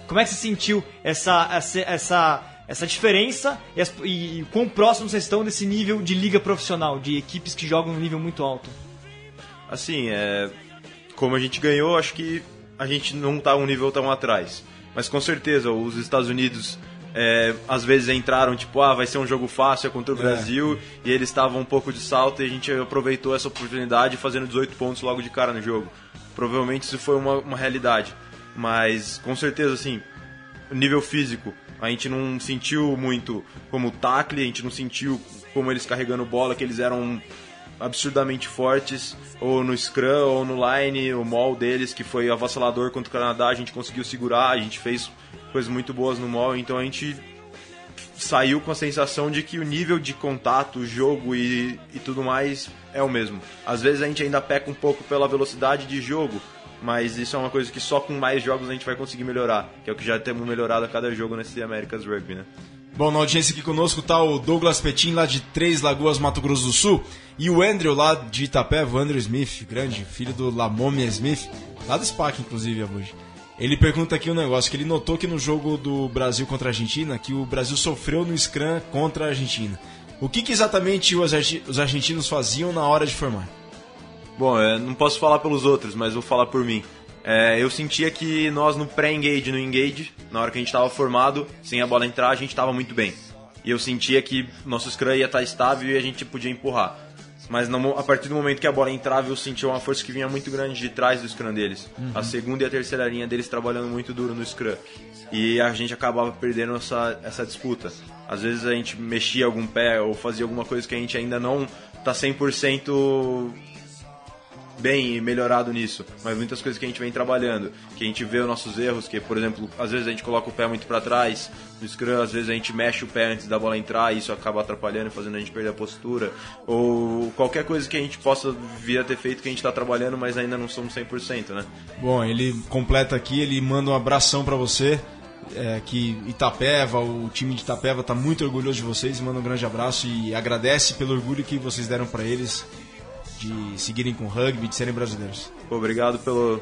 Como é que você sentiu essa, essa, essa, essa diferença e, as- e, e quão próximos vocês estão desse nível de liga profissional, de equipes que jogam num nível muito alto? Assim, é, como a gente ganhou, acho que a gente não tá um nível tão atrás. Mas com certeza, os Estados Unidos é, às vezes entraram tipo, ah, vai ser um jogo fácil é contra o Brasil, e eles estavam um pouco de salto e a gente aproveitou essa oportunidade fazendo 18 pontos logo de cara no jogo. Provavelmente isso foi uma, uma realidade. Mas com certeza, assim, nível físico, a gente não sentiu muito como tackle, a gente não sentiu como eles carregando bola, que eles eram absurdamente fortes, ou no scrum, ou no line, o mall deles, que foi avassalador contra o Canadá, a gente conseguiu segurar, a gente fez coisas muito boas no mall, então a gente saiu com a sensação de que o nível de contato, jogo e, e tudo mais é o mesmo. Às vezes a gente ainda peca um pouco pela velocidade de jogo, mas isso é uma coisa que só com mais jogos a gente vai conseguir melhorar, que é o que já temos melhorado a cada jogo nesse America's Rugby, né? Bom, na audiência aqui conosco tá o Douglas Petin, lá de Três Lagoas, Mato Grosso do Sul, e o Andrew, lá de Itapeva, o Andrew Smith, grande, filho do Lamomia Smith, lá do SPAC, inclusive, Abuji. Ele pergunta aqui um negócio, que ele notou que no jogo do Brasil contra a Argentina, que o Brasil sofreu no Scrum contra a Argentina. O que, que exatamente os, argentinos faziam na hora de formar? Bom, eu não posso falar pelos outros, mas vou falar por mim. É, eu sentia que nós no pré-engage no engage, na hora que a gente estava formado, sem a bola entrar, a gente estava muito bem. E eu sentia que nosso scrum ia estar estável e a gente podia empurrar. Mas a partir do momento que a bola entrava, eu sentia uma força que vinha muito grande de trás do scrum deles. A segunda e a terceira linha deles trabalhando muito duro no scrum. E a gente acabava perdendo essa, essa disputa. Às vezes a gente mexia algum pé ou fazia alguma coisa que a gente ainda não tá 100% bem e melhorado nisso, mas muitas coisas que a gente vem trabalhando, que a gente vê os nossos erros, que por exemplo, às vezes a gente coloca o pé muito para trás no scrum, às vezes a gente mexe o pé antes da bola entrar e isso acaba atrapalhando e fazendo a gente perder a postura, ou qualquer coisa que a gente possa vir a ter feito que a gente está trabalhando, mas ainda não somos 100%, né? Bom, ele completa aqui, ele manda um abração pra você. é, que Itapeva, o time de Itapeva tá muito orgulhoso de vocês manda um grande abraço e agradece pelo orgulho que vocês deram pra eles. De seguirem com o rugby, de serem brasileiros. Obrigado pelo,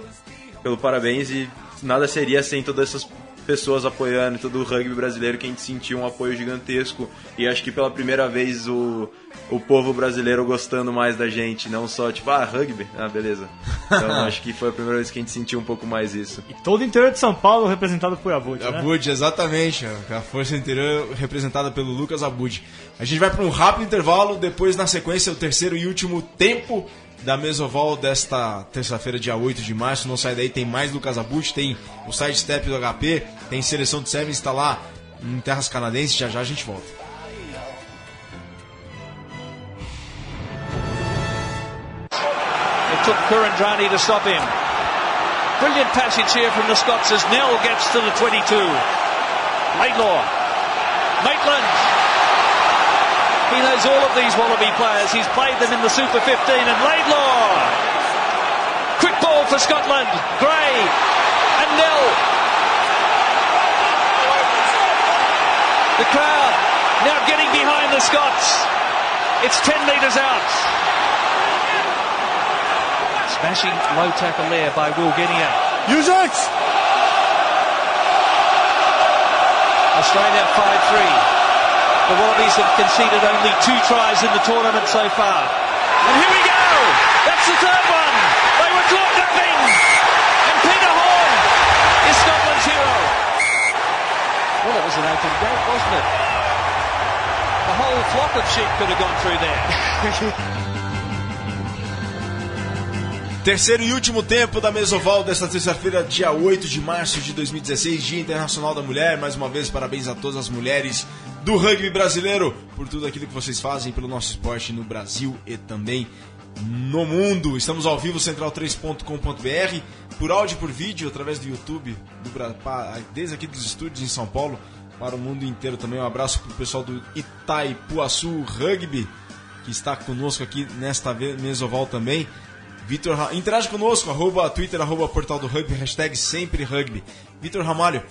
pelo parabéns e nada seria sem todas essas pessoas apoiando e todo o rugby brasileiro que a gente sentiu um apoio gigantesco e acho que pela primeira vez o, o povo brasileiro gostando mais da gente, não só tipo, ah, rugby, ah, beleza. Então acho que foi a primeira vez que a gente sentiu um pouco mais isso. E todo o interior de São Paulo representado por Abud, né? Abud, exatamente. A força interior representada pelo Lucas Abud. A gente vai para um rápido intervalo, depois na sequência o terceiro e último tempo da Mesoval desta terça-feira, dia 8 de março. Não sai daí, tem mais Lucas Abut, tem o sidestep do HP, tem seleção de Sevens, está lá em terras canadenses. Já já a gente volta. It took Kurandrani to stop him. Brilliant passage here from the Scots as Nell gets to the 22. Laidlaw. Maitland. He knows all of these Wallaby players. He's played them in the Super 15 and Laidlaw. Quick ball for Scotland. Gray and Nell. The crowd now getting behind the Scots. It's 10 metres out. Smashing low tackle there by Will Genia. Use it! Australia 5 3. The Wallabies have conceded only two tries in the tournament so far. And here we go! That's the third one! They were caught nothing! And Peter Horn is Scotland's hero. Well, it was an open gate, wasn't it? The whole flock of sheep could have gone through there. Terceiro e último tempo da Mesoval desta terça-feira, dia 8 de março de 2016, Dia Internacional da Mulher. Mais uma vez, parabéns a todas as mulheres do rugby brasileiro por tudo aquilo que vocês fazem pelo nosso esporte no Brasil e também no mundo. Estamos ao vivo central3.com.br, por áudio e por vídeo, através do YouTube, do, desde aqui dos estúdios em São Paulo, para o mundo inteiro também. Um abraço para o pessoal do Itaipuaçu Rugby, que está conosco aqui nesta mesoval também. Vitor, interage conosco, arroba Twitter, arroba Portal do Rugby, hashtag sempre rugby. Vitor Ramalho,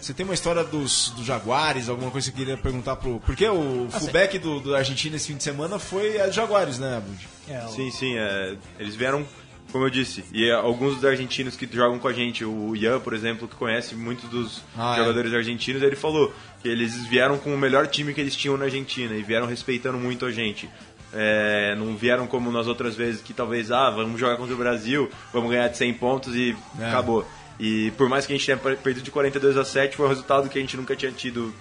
você tem uma história dos, dos Jaguares, alguma coisa que você queria perguntar pro. Porque o ah, fullback do, do Argentina esse fim de semana foi a Jaguares, né, Abud? É, o... Sim, sim. É, eles vieram, como eu disse, e é, alguns dos argentinos que jogam com a gente, o Ian, por exemplo, que conhece muitos dos ah, é. jogadores é. argentinos, ele falou que eles vieram com o melhor time que eles tinham na Argentina e vieram respeitando muito a gente. É, não vieram como nas outras vezes que talvez, ah, vamos jogar contra o Brasil, vamos ganhar de 100 pontos e é. acabou. E por mais que a gente tenha perdido de 42 a 7, foi um resultado que a gente nunca tinha tido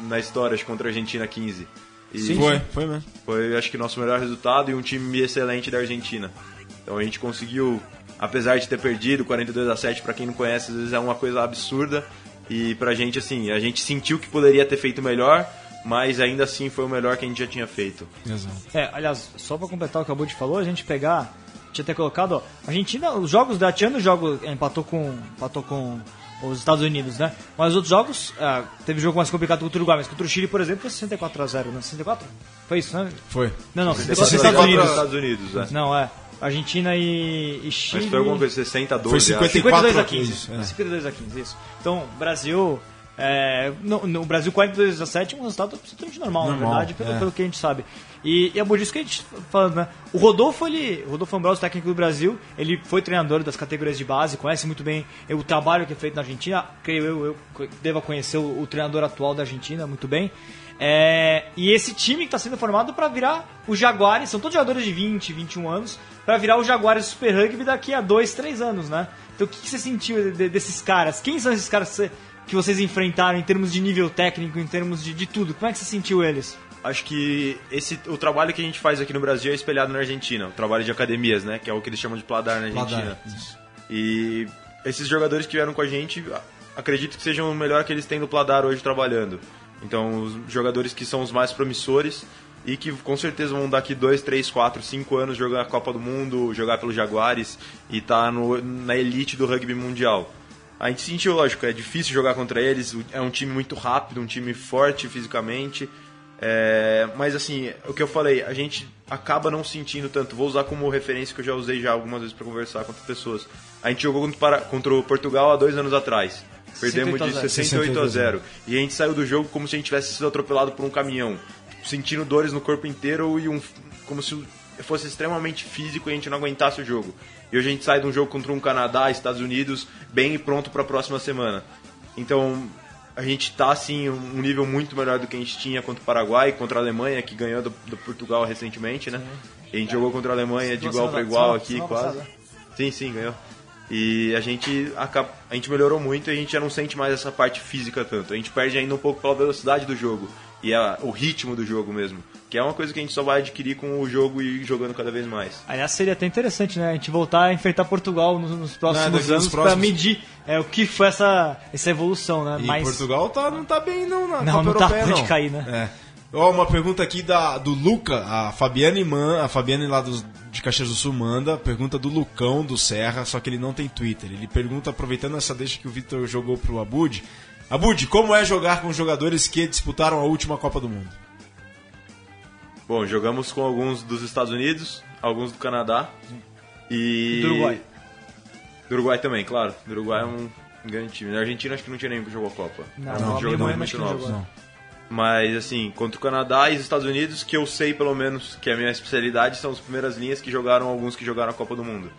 na história contra a Argentina 15. E Sim, foi, foi mesmo. Foi, acho que, nosso melhor resultado e um time excelente da Argentina. Então a gente conseguiu, apesar de ter perdido 42 a 7, para quem não conhece, às vezes é uma coisa absurda. E pra gente, assim, a gente sentiu que poderia ter feito melhor, mas ainda assim foi o melhor que a gente já tinha feito. Exato. É, aliás, só para completar o que acabou de falou, a gente pegar, tinha até colocado, ó, a Argentina, os jogos da Tiana, jogo empatou com, empatou com os Estados Unidos, né? Mas os outros jogos, ah, teve jogo mais complicado contra o Uruguai, mas contra o Chile, por exemplo, foi 64 a 0, né? 64? Foi isso, né? Foi. Não, não, 64 Estados Unidos. Estados Unidos, é. Não, é. Argentina e, e Chile. Mas foi alguma coisa 60 a 12, Foi 54 52 a 15. 15 é. 52 a 15, isso. Então, Brasil é, no, no, Brasil, 42 a 17 é um resultado absolutamente normal, normal na verdade, pelo, é. pelo, que a gente sabe. E, e é por isso que a gente falando, né? O Rodolfo, ele, o Rodolfo Ambrosio, técnico do Brasil, ele foi treinador das categorias de base, conhece muito bem o trabalho que é feito na Argentina. Creio eu, eu devo conhecer o, o treinador atual da Argentina muito bem. É, e esse time que está sendo formado para virar os Jaguares, são todos jogadores de 20, 21 anos, para virar os Jaguares Super Rugby daqui a 2, 3 anos, né? Então o que, que você sentiu de, desses caras? Quem são esses caras que você que vocês enfrentaram em termos de nível técnico, em termos de, de tudo? Como é que você sentiu eles? Acho que esse, o trabalho que a gente faz aqui no Brasil é espelhado na Argentina, o trabalho de academias, né? Que é o que eles chamam de pladar na Argentina. Pladar, e esses jogadores que vieram com a gente, acredito que sejam o melhor que eles têm no pladar hoje trabalhando. Então, os jogadores que são os mais promissores e que com certeza vão daqui 2, 3, 4, 5 anos jogar a Copa do Mundo, jogar pelos Jaguares e estar tá na elite do rugby mundial. A gente sentiu, lógico, é difícil jogar contra eles, é um time muito rápido, um time forte fisicamente. É, mas assim, o que eu falei, a gente acaba não sentindo tanto. Vou usar como referência que eu já usei já algumas vezes para conversar com outras pessoas. A gente jogou contra, contra o Portugal há dois anos atrás. Perdemos de 68 a 0. E a gente saiu do jogo como se a gente tivesse sido atropelado por um caminhão. Sentindo dores no corpo inteiro e um. como se fosse extremamente físico e a gente não aguentasse o jogo. E hoje a gente sai de um jogo contra um Canadá, Estados Unidos, bem e pronto para a próxima semana. Então, a gente tá assim um nível muito melhor do que a gente tinha contra o Paraguai, contra a Alemanha, que ganhou do, do Portugal recentemente, né? E a gente jogou contra a Alemanha de igual para igual aqui, quase. Sim, sim, ganhou. E a gente, acaba, a gente melhorou muito e a gente já não sente mais essa parte física tanto. A gente perde ainda um pouco pela velocidade do jogo e a, o ritmo do jogo mesmo. Que é uma coisa que a gente só vai adquirir com o jogo e jogando cada vez mais. Aliás, seria até interessante, né? A gente voltar a enfrentar Portugal nos, nos próximos uns anos para próximos- medir é, o que foi essa, essa evolução, né? E Mas Portugal tá, não tá bem não na Não, Copa não tá Europeia, pode não. cair, né? É. Ó, uma pergunta aqui da, do Luca, a Fabiane Man, a Fabiane lá dos, de Caxias do Sul manda, pergunta do Lucão do Serra, só que ele não tem Twitter. Ele pergunta, aproveitando essa deixa que o Vitor jogou pro Abud, Abud, como é jogar com jogadores que disputaram a última Copa do Mundo? Bom, jogamos com alguns dos Estados Unidos, alguns do Canadá e. Do Uruguai. Do Uruguai também, claro. Do Uruguai é um grande time. Na Argentina acho que não tinha nenhum que jogou a Copa. Não, não, jogadores Alemanha muito não novos. jogou. Mas assim, contra o Canadá e os Estados Unidos, que eu sei pelo menos que é a minha especialidade, são as primeiras linhas que jogaram alguns que jogaram a Copa do Mundo.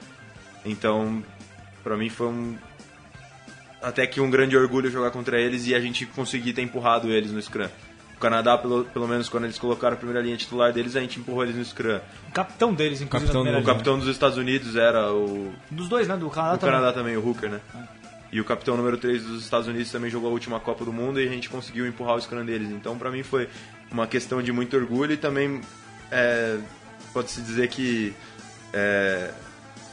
Então, pra mim foi um até que um grande orgulho jogar contra eles e a gente conseguir ter empurrado eles no Scrum. O Canadá, pelo, pelo menos quando eles colocaram a primeira linha titular deles, a gente empurrou eles no Scrum. o capitão deles, inclusive, Capitão na O linha. capitão dos Estados Unidos era o Dos dois, né? Do Canadá o também. Canadá também, o Hooker, né? E o capitão número 3 dos Estados Unidos também jogou a última Copa do Mundo e a gente conseguiu empurrar o scrum deles. Então, pra mim, foi uma questão de muito orgulho e também é, pode-se dizer que é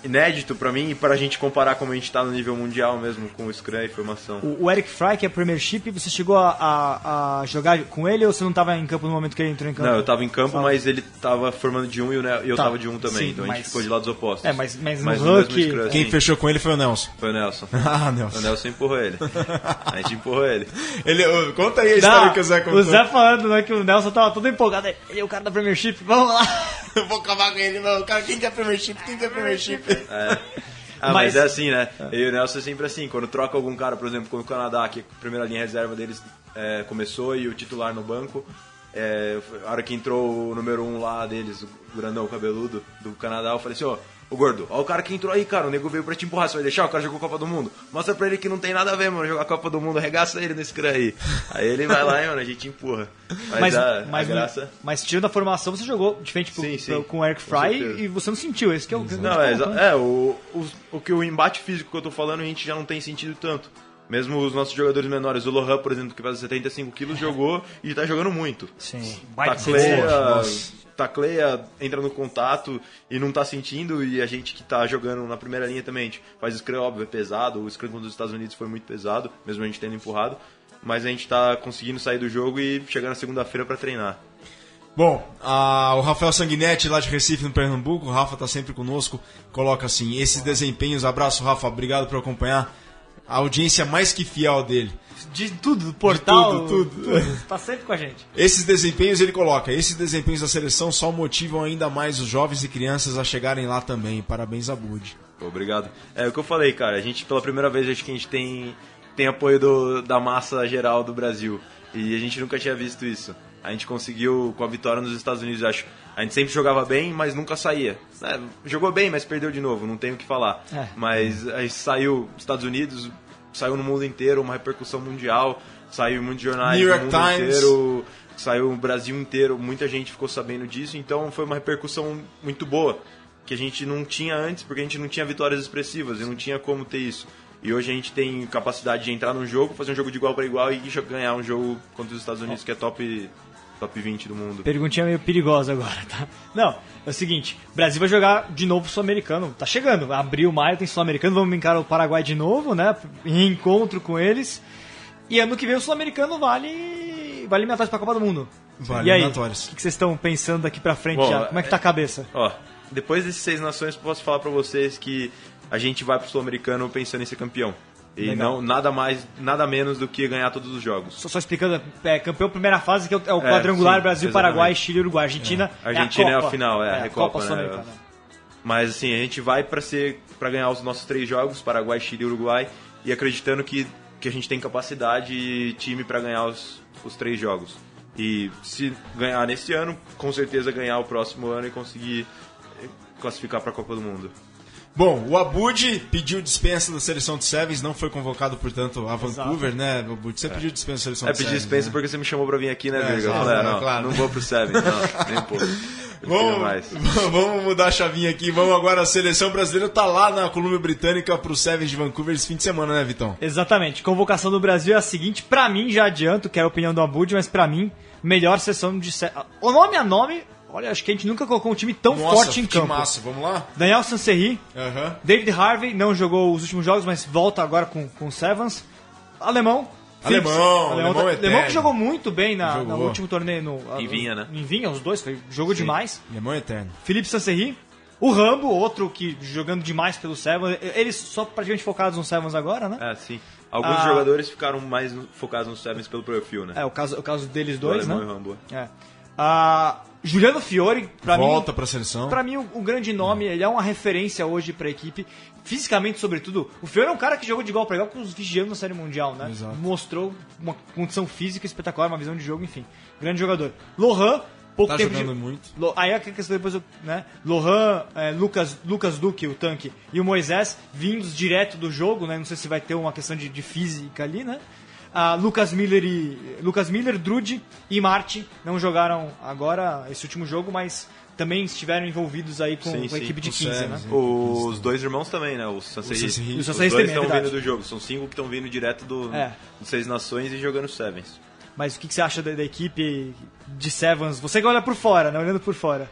inédito pra mim e pra gente comparar como a gente tá no nível mundial mesmo com o scrum e formação. O, o Eric Fry, que é Premiership, você chegou a, a, a jogar com ele ou você não estava em campo no momento que ele entrou em campo? Não, eu tava em campo, Fala. mas ele tava formando de um e eu Tá, tava de um também. sim, então a mas- gente ficou de lados opostos. É, mas- mas no mesmo Huck- scrum, Quem fechou com ele foi o Nelson. Foi o Nelson. Ah, O Nelson. Nelson empurrou ele. A gente empurrou ele. Ele, conta aí a história Não, que o Zé contou. o Zé falando né, que o Nelson tava todo empolgado. Ele é o cara da Premiership, vamos lá. Eu vou acabar com ele, não. Cara, quem quer Premiership? Quem quer Premiership? Ah, mas, Mas- é assim, né? Eu e o Nelson é sempre assim. Quando troca algum cara, por exemplo, como o Canadá, que a primeira linha reserva deles é, começou e o titular no banco, é, a hora que entrou o número um lá deles, o grandão cabeludo do Canadá, eu falei assim, ó, ô gordo, ó o cara que entrou aí, cara, o nego veio pra te empurrar, você vai deixar? O cara jogou Copa do Mundo. Mostra pra ele que não tem nada a ver, mano, jogar Copa do Mundo, arregaça ele nesse scrum aí. Aí ele vai lá e, mano, a gente empurra. Mas, Mas, a, mas, a graça... mas tirando a formação, você jogou diferente pro, Sim, sim. pro- com o Eric Fry e você não sentiu. Esse que é o grande Não, é, né? é o, o, o que o embate físico que eu tô falando a gente já não tem sentido tanto. Mesmo os nossos jogadores menores, o Lohan, por exemplo, que pesa 75 quilos, jogou e tá jogando muito. Sim. Tacleia, tacleia, entra no contato e não tá sentindo, e a gente que tá jogando na primeira linha também, a gente faz scrum, óbvio, é pesado, o scrum dos Estados Unidos foi muito pesado, mesmo a gente tendo empurrado, mas a gente tá conseguindo sair do jogo e chegar na segunda-feira pra treinar. Bom, a- o Rafael Sanguinetti, lá de Recife, no Pernambuco, o Rafa tá sempre conosco, coloca assim, esses desempenhos, abraço Rafa, obrigado por acompanhar, a audiência mais que fiel dele. De tudo, do portal, tudo, tudo. Tá sempre com a gente. Esses desempenhos, ele coloca, esses desempenhos da seleção só motivam ainda mais os jovens e crianças a chegarem lá também. Parabéns a Bud. Obrigado. É o que eu falei, cara. A gente, pela primeira vez, acho que a gente tem, tem apoio do- da massa geral do Brasil. E a gente nunca tinha visto isso. A gente conseguiu com a vitória nos Estados Unidos, acho. A gente sempre jogava bem, mas nunca saía. É, jogou bem, mas perdeu de novo, não tenho o que falar. É. Mas a gente saiu dos Estados Unidos, saiu no mundo inteiro, uma repercussão mundial, saiu em muitos jornais New York mundo Times. inteiro, saiu o Brasil inteiro, muita gente ficou sabendo disso, então foi uma repercussão muito boa, que a gente não tinha antes, porque a gente não tinha vitórias expressivas e não tinha como ter isso. E hoje a gente tem capacidade de entrar num jogo, fazer um jogo de igual para igual e ganhar um jogo contra os Estados Unidos, que é top, top 20 do mundo. Perguntinha meio perigosa agora, tá? Não, é o seguinte, o Brasil vai jogar de novo Sul-Americano, tá chegando, abril, maio tem Sul-Americano, vamos encarar o Paraguai de novo, né, em encontro com eles, e ano que vem o Sul-Americano vale, vale eliminatórios pra Copa do Mundo. Vale e aí, o que que vocês estão pensando daqui pra frente Bom, já? Como é que tá a cabeça? Ó, depois desses seis nações, posso falar pra vocês que a gente vai pro Sul-Americano pensando em ser campeão. E Legal. não nada mais, nada menos do que ganhar todos os jogos. Só, só explicando, é, campeão primeira fase, que é o, é É, quadrangular sim, Brasil, exatamente. Paraguai, Chile, Uruguai. Argentina A Argentina é a a Copa. final, é, a Recopa, né? Sul-Americana. Mas assim, a gente vai pra ser para ganhar os nossos três jogos, Paraguai, Chile e Uruguai, e acreditando que, que a gente tem capacidade e time pra ganhar os, os três jogos. E se ganhar nesse ano, com certeza ganhar o próximo ano e conseguir classificar para a Copa do Mundo. Bom, o Abud pediu dispensa da seleção de Sevens, não foi convocado, portanto, a Vancouver, né, Abud? Você pediu dispensa da seleção É, de pedi Sevens. dispensa né? porque você me chamou pra vir aqui, né, É, exato, falei, ah, é, não, claro. não vou pro Sevens, não, nem pouco. Vamos, vamos mudar a chavinha aqui. Vamos agora. A seleção brasileira tá lá na Colômbia Britânica pro Sevens de Vancouver esse fim de semana, né, Vitão? Exatamente. Convocação do Brasil é a seguinte, pra mim, já adianto, que é a opinião do Abud, mas pra mim, melhor sessão de... O nome a nome, olha, acho que a gente nunca colocou um time tão Nossa, forte em que campo. massa. Vamos lá? Daniel Sanserri, Aham. David Harvey, não jogou os últimos jogos, mas volta agora com, com o Sevens. Alemão. Alemão, Phillips, alemão tá- alemão que jogou muito bem na, Jogou. no último torneio. No, Em Vinha, né? Em Vinha, os dois, foi jogo demais. Lemão Eterno. Felipe Sanserri. O Rambo, outro que jogando demais pelo Sevens. Eles só praticamente focados no Sevens agora, né? É, sim. Alguns Ah. jogadores ficaram mais no- focados nos Sevens pelo perfil, né? É, o caso, o caso deles O dois, Alemão né? e o Rambo. É. Ah, Juliano Fiore, pra Volta mim. pra seleção. Pra mim, o grande nome, ele é uma referência hoje pra equipe, fisicamente, sobretudo. O Fiore é um cara que jogou de igual pra igual com os vigianos na Série Mundial, né? Exato. Mostrou uma condição física espetacular, uma visão de jogo, enfim. Grande jogador. Lohan, pouco Tá tempo jogando de... muito. Aí a questão depois, né? Lohan, é, Lucas, Lucas Duque, o tanque, e o Moisés, vindos direto do jogo, né? Não sei se vai ter uma questão de, de física ali, né? Ah, Lucas Miller e Lucas Miller, Drude e Martin não jogaram agora esse último jogo, mas também estiveram envolvidos aí com, Sim, com a sim, equipe de com 15, né? Os dois irmãos também, né? O Sansei. O Sansei. E Os Sansei dois também, é estão verdade. vindo do jogo. São cinco que estão vindo direto do, É. do Seis Nações e jogando Sevens. Mas o que, que você acha da, da equipe de Sevens? Você que olha por fora, né? Olhando por fora.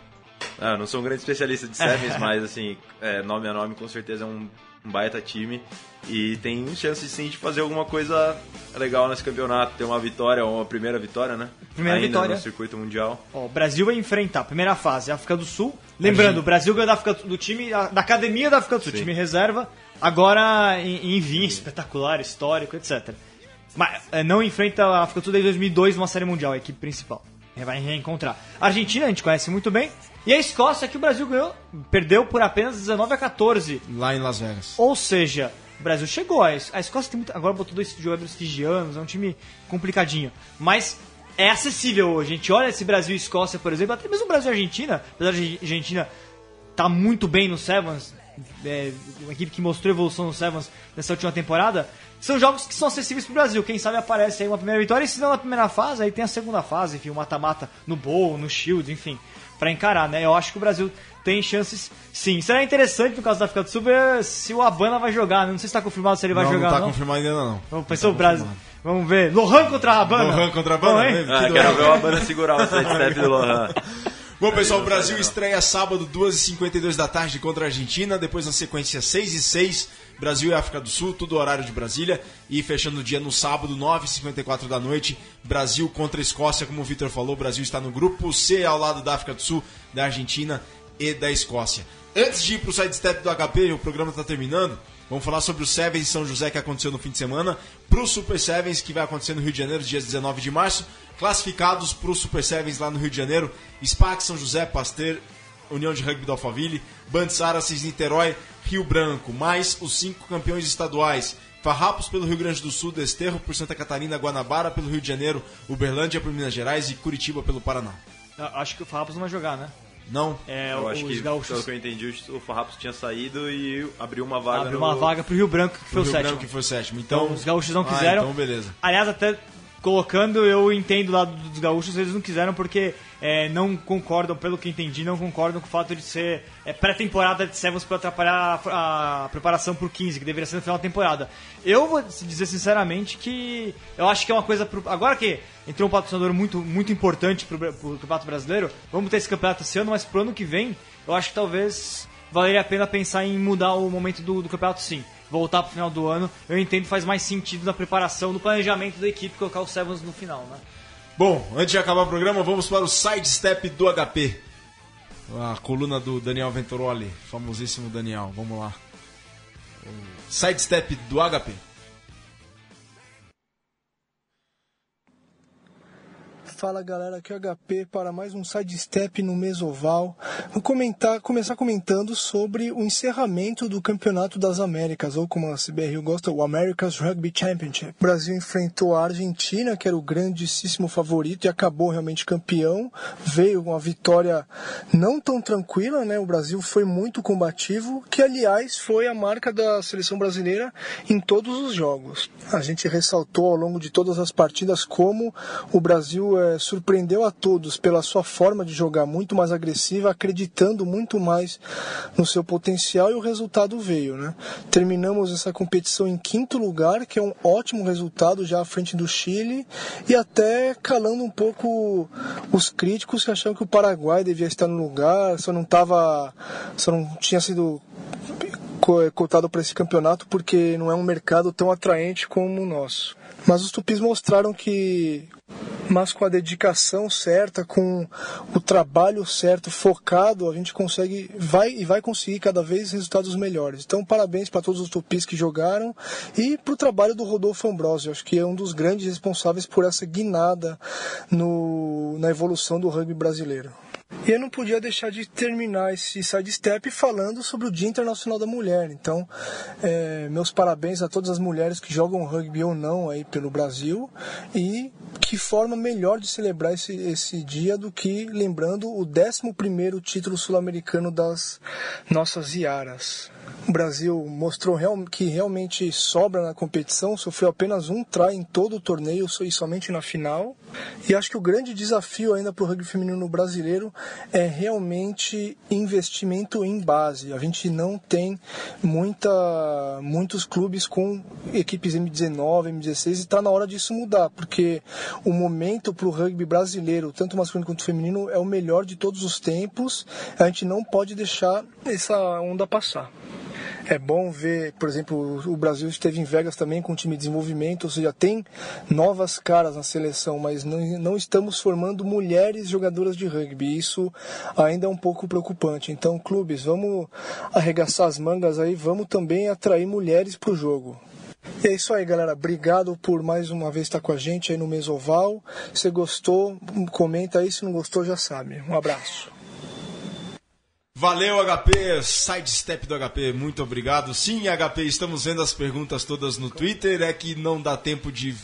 Ah, não sou um grande especialista de Sevens, mas assim, é, nome a nome com certeza é um, um baita time. E tem chance sim de fazer alguma coisa legal nesse campeonato. Ter uma vitória, ou uma primeira vitória, né? Primeira Ainda vitória. no circuito mundial. Ó, o Brasil vai enfrentar, primeira fase, África do Sul. Lembrando, o Brasil ganhou da, África, do time, da academia da África do Sul, Sim. time reserva. Agora em, em Vinha, espetacular, histórico, etc. Mas é, não enfrenta a África do Sul desde 2002 numa série mundial, a equipe principal. Vai reencontrar. A Argentina a gente conhece muito bem. E a Escócia que o Brasil ganhou, perdeu por apenas 19 a 14. Lá em Las Vegas. Ou seja, o Brasil chegou. A Escócia tem muito, agora botou dois jogadores fijianos, é um time complicadinho. Mas é acessível hoje. A gente olha esse Brasil e Escócia, por exemplo, até mesmo o Brasil e Argentina, apesar de a Argentina tá muito bem no Sevens, é, uma equipe que mostrou evolução no Sevens nessa última temporada, são jogos que são acessíveis pro Brasil. Quem sabe aparece aí uma primeira vitória, e se não na primeira fase, aí tem a segunda fase, enfim, o mata-mata no Bowl, no Shield, enfim, pra encarar, né? Eu acho que o Brasil tem chances, sim. Será interessante, no caso da África do Sul, ver se o Abana vai jogar. né? Não sei se tá confirmado se ele vai não, jogar, não tá não. confirmado ainda não. Vamos pensar o Brasil. Vamos ver. Lohan contra a Habana. Lohan contra a Habana, né? Ah, Que quero ver o Abana segurar o sidestep do Lohan. Bom, pessoal, o Brasil estreia sábado, 2h52 da tarde contra a Argentina. Depois, na sequência, 6 e 6 Brasil e África do Sul, tudo horário de Brasília. E fechando o dia no sábado, 9h54 da noite, Brasil contra Escócia. Como o Vitor falou, o Brasil está no grupo C, ao lado da África do Sul, da Argentina e da Escócia. Antes de ir para o sidestep do HP, o programa está terminando. Vamos falar sobre o Sevens São José que aconteceu no fim de semana, para Super Sevens que vai acontecer no Rio de Janeiro, dias 19 de março. Classificados para Super Sevens lá no Rio de Janeiro, SPAC São José, Pasteur, União de Rugby do Alphaville, Bandes Aracis, Niterói, Rio Branco, mais os cinco campeões estaduais. Farrapos pelo Rio Grande do Sul, Desterro por Santa Catarina, Guanabara pelo Rio de Janeiro, Uberlândia por Minas Gerais e Curitiba pelo Paraná. Acho que o Farrapos não vai jogar, né? Não? É, Eu os acho que, pelo gaúchos que eu entendi, o Farrapos tinha saído e abriu uma vaga abriu no... uma vaga pro Rio Branco, que foi o Rio sétimo. Branco que foi o sétimo. Então, Então, os gaúchos não Ah, quiseram. então beleza. Aliás, até colocando, eu entendo o lado dos gaúchos, eles não quiseram porque é, não concordam, pelo que entendi, não concordam com o fato de ser é, pré-temporada de Sevens para atrapalhar a, a preparação por 15, que deveria ser no final da temporada. Eu vou dizer sinceramente que eu acho que é uma coisa. Pro, agora que entrou um patrocinador muito, muito importante pro, pro Campeonato Brasileiro, vamos ter esse campeonato esse ano, mas pro ano que vem, eu acho que talvez valeria a pena pensar em mudar o momento do, do campeonato sim. Voltar pro final do ano, eu entendo faz mais sentido na preparação, no planejamento da equipe colocar o Sevens no final, né? Bom, antes de acabar o programa, vamos para o sidestep do HP. A coluna do Daniel Venturoli, famosíssimo Daniel. Vamos lá. Sidestep do HP. Fala galera, aqui é o HP para mais um sidestep no Mesoval. Vou comentar, começar comentando sobre o encerramento do Campeonato das Américas, ou como a CBRU gosta, o America's Rugby Championship. O Brasil enfrentou a Argentina, que era o grandíssimo favorito, e acabou realmente campeão. Veio uma vitória não tão tranquila, né? O Brasil foi muito combativo, que aliás foi a marca da seleção brasileira em todos os jogos. A gente ressaltou ao longo de todas as partidas como o Brasil é, surpreendeu a todos pela sua forma de jogar muito mais agressiva, acreditando muito mais no seu potencial e o resultado veio. Né? Terminamos essa competição em quinto lugar, que é um ótimo resultado já à frente do Chile e até calando um pouco os críticos que achavam que o Paraguai devia estar no lugar, só não tava, só não tinha sido cotado para esse campeonato porque não é um mercado tão atraente como o nosso. Mas os tupis mostraram que mas com a dedicação certa, com o trabalho certo, focado, a gente consegue vai e vai conseguir cada vez resultados melhores. Então, parabéns para todos os tupis que jogaram e para o trabalho do Rodolfo Ambrosio, acho que é um dos grandes responsáveis por essa guinada no, na evolução do rugby brasileiro. E eu não podia deixar de terminar esse sidestep falando sobre o Dia Internacional da Mulher. Então, é, meus parabéns a todas as mulheres que jogam rugby ou não aí pelo Brasil. E que forma melhor de celebrar esse, esse dia do que lembrando o 11 título sul-americano das nossas Iaras. O Brasil mostrou que realmente sobra na competição, sofreu apenas um try em todo o torneio e somente na final. E acho que o grande desafio ainda para o rugby feminino brasileiro é realmente investimento em base. A gente não tem muita, muitos clubes com equipes M19, M16 e está na hora disso mudar, porque o momento para o rugby brasileiro, tanto masculino quanto feminino, é o melhor de todos os tempos. A gente não pode deixar essa onda passar. É bom ver, por exemplo, o Brasil esteve em Vegas também com um time de desenvolvimento, ou seja, tem novas caras na seleção, mas não, não estamos formando mulheres jogadoras de rugby. Isso ainda é um pouco preocupante. Então, clubes, vamos arregaçar as mangas aí, vamos também atrair mulheres para o jogo. E é isso aí, galera. Obrigado por mais uma vez estar com a gente aí no Mesoval. Se gostou, comenta aí. Se não gostou, já sabe. Um abraço. Valeu, HP, sidestep do HP, muito obrigado. Sim, HP, estamos vendo as perguntas todas no Twitter. É que não dá tempo de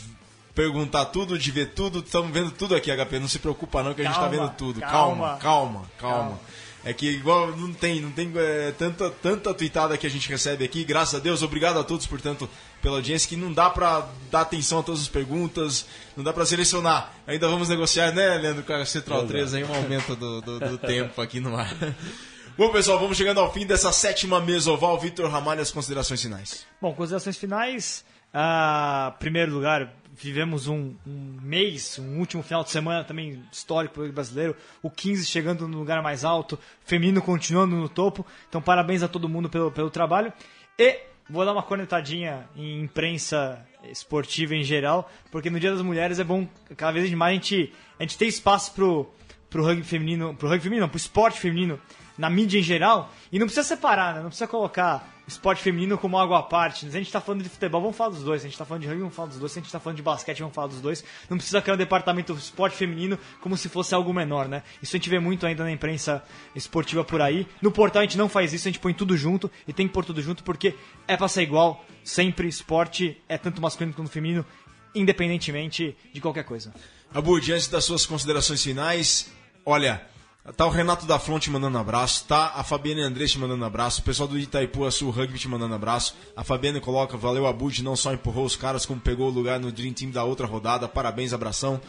perguntar tudo, de ver tudo. Estamos vendo tudo aqui, HP. Não se preocupa não que a gente está vendo tudo. Calma, calma, calma. calma. É que igual não tem, não tem é, tanta, tanta tweetada que a gente recebe aqui. Graças a Deus, obrigado a todos, portanto, pela audiência, que não dá para dar atenção a todas as perguntas, não dá para selecionar. Ainda vamos negociar, né, Leandro, com a Central 3 aí, um aumento do, do, do tempo aqui no ar. Bom, pessoal, vamos chegando ao fim dessa sétima mesa oval. Vitor Ramalho, as considerações finais. Bom, considerações finais. Uh, primeiro lugar, vivemos um, um, mês, um último final de semana também histórico para o brasileiro. O 15 chegando no lugar mais alto, feminino continuando no topo. Então, parabéns a todo mundo pelo, pelo trabalho. E vou dar uma conectadinha em imprensa esportiva em geral, porque no Dia das Mulheres é bom, cada vez mais a gente, a gente tem espaço pro, pro rugby feminino, pro rugby feminino, não, pro esporte feminino na mídia em geral. E não precisa separar, né? Não precisa colocar esporte feminino como algo à parte. Se a gente está falando de futebol, vamos falar dos dois. Se a gente está falando de rugby, vamos falar dos dois. Se a gente está falando de basquete, vamos falar dos dois. Não precisa criar um departamento de esporte feminino como se fosse algo menor, né? Isso a gente vê muito ainda na imprensa esportiva por aí. No portal a gente não faz isso, a gente põe tudo junto e tem que pôr tudo junto porque é pra ser igual. Sempre esporte é tanto masculino quanto feminino, independentemente de qualquer coisa. Abu, diante das suas considerações finais, olha, Tá o Renato da Front mandando abraço, tá a Fabiana Andrés te mandando abraço, o pessoal do Itaipu, a Sul Rugby te mandando abraço. A Fabiana coloca, valeu Abud, não só empurrou os caras, como pegou o lugar no Dream Team da outra rodada. Parabéns, abração.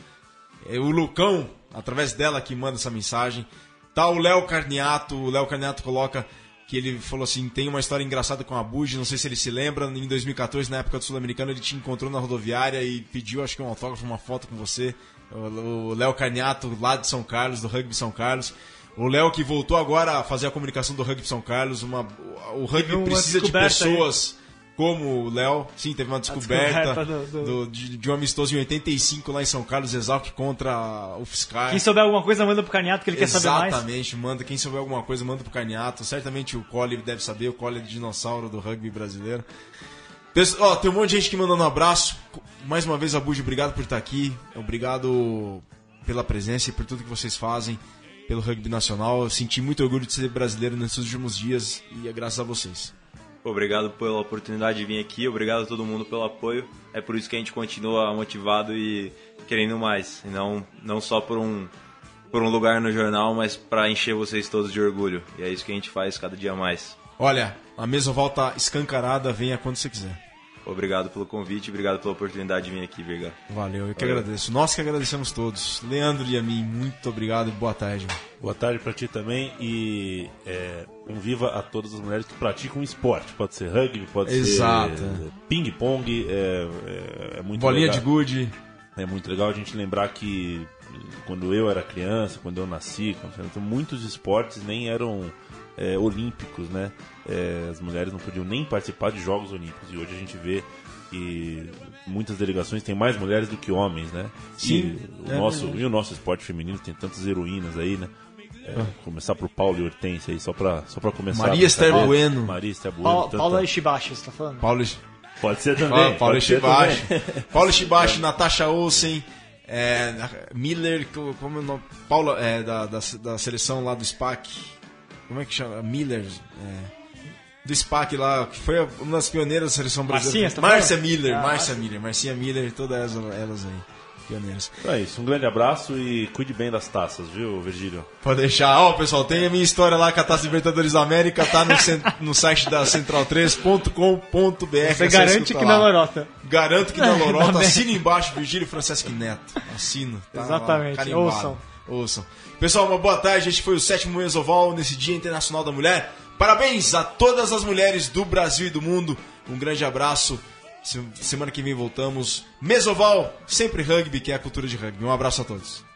É o Lucão, através dela, que manda essa mensagem. Tá o Léo Carniato, o Léo Carniato coloca que ele falou assim, tem uma história engraçada com a Abud, não sei se ele se lembra, em 2014, na época do Sul-Americano, ele te encontrou na rodoviária e pediu, acho que um autógrafo, uma foto com você o Léo Carniato, lá de São Carlos, do Rugby São Carlos. O Léo que voltou agora a fazer a comunicação do Rugby São Carlos. Uma, o rugby precisa de pessoas aí. como o Léo. Sim, teve uma descoberta, descoberta do, do... Do, de, de, um amistoso em 85 lá em São Carlos, Exalc contra o Fiscar. Quem souber alguma coisa, manda pro Caniato que ele Exatamente, quer saber mais. Exatamente, manda. Quem souber alguma coisa, manda pro Caniato. Certamente o Cole deve saber, o Cole é de dinossauro do rugby brasileiro. Ó, tem um monte de gente que mandando um abraço. Mais uma vez, Abud, obrigado por estar aqui. Obrigado pela presença e por tudo que vocês fazem pelo rugby nacional. Eu senti muito orgulho de ser brasileiro nesses últimos dias e é graças a vocês. Obrigado pela oportunidade de vir aqui, obrigado a todo mundo pelo apoio. É por isso que a gente continua motivado e querendo mais, e não, não só por um, por um lugar no jornal, mas para encher vocês todos de orgulho. E é isso que a gente faz cada dia mais. Olha, a mesa volta escancarada, venha quando você quiser. Obrigado pelo convite, obrigado pela oportunidade de vir aqui, Virga. Valeu, eu que Valeu. agradeço. Nós que agradecemos todos. Leandro e a mim, muito obrigado e boa tarde. Boa tarde para ti também e é, um viva a todas as mulheres que praticam esporte. Pode ser rugby, pode Exato. ser ping-pong, é, é, é, muito Bolinha legal. de gude. É muito legal a gente lembrar que quando eu era criança, quando eu nasci, muitos esportes nem eram é, olímpicos, né? É, as mulheres não podiam nem participar de Jogos Olímpicos e hoje a gente vê que muitas delegações têm mais mulheres do que homens, né? Sim. E o, é nosso, e o nosso esporte feminino tem tantas heroínas aí, né? É, ah. Começar por Paulo e Hortência aí, só pra, só pra começar. Maria Esther Bueno. Maria Esther Bueno. Paulo, Paulo Ishibashi, você tá falando? Paulo Pode ser também. Ah, Paulo Ishibashi. Paulo Ishibashi, Natasha Olsen. É, Miller, como é o nome? Paula, é, da, da, da seleção lá do SPAC. Como é que chama? Miller. É do SPAC lá, que foi uma das pioneiras da seleção brasileira. Tá Márcia Miller, ah, Márcia Miller, Marcinha Miller, todas elas aí. Pioneiras. É isso, um grande abraço e cuide bem das taças, viu, Virgílio? Pode deixar. Ó, oh, pessoal, tem a minha história lá com a Taça Libertadores da América, tá no, no site da central3.com.br. Você garante que na lorota. Garanto que na lorota. Assina embaixo, Virgílio Francesco Neto. Assino. Tá Exatamente. Lá, Ouçam. Ouçam. Pessoal, uma boa tarde. Este foi o sétimo Mesoval nesse Dia Internacional da Mulher. Parabéns a todas as mulheres do Brasil e do mundo. Um grande abraço. Semana que vem voltamos. Mesoval, sempre rugby, que é a cultura de rugby. Um abraço a todos.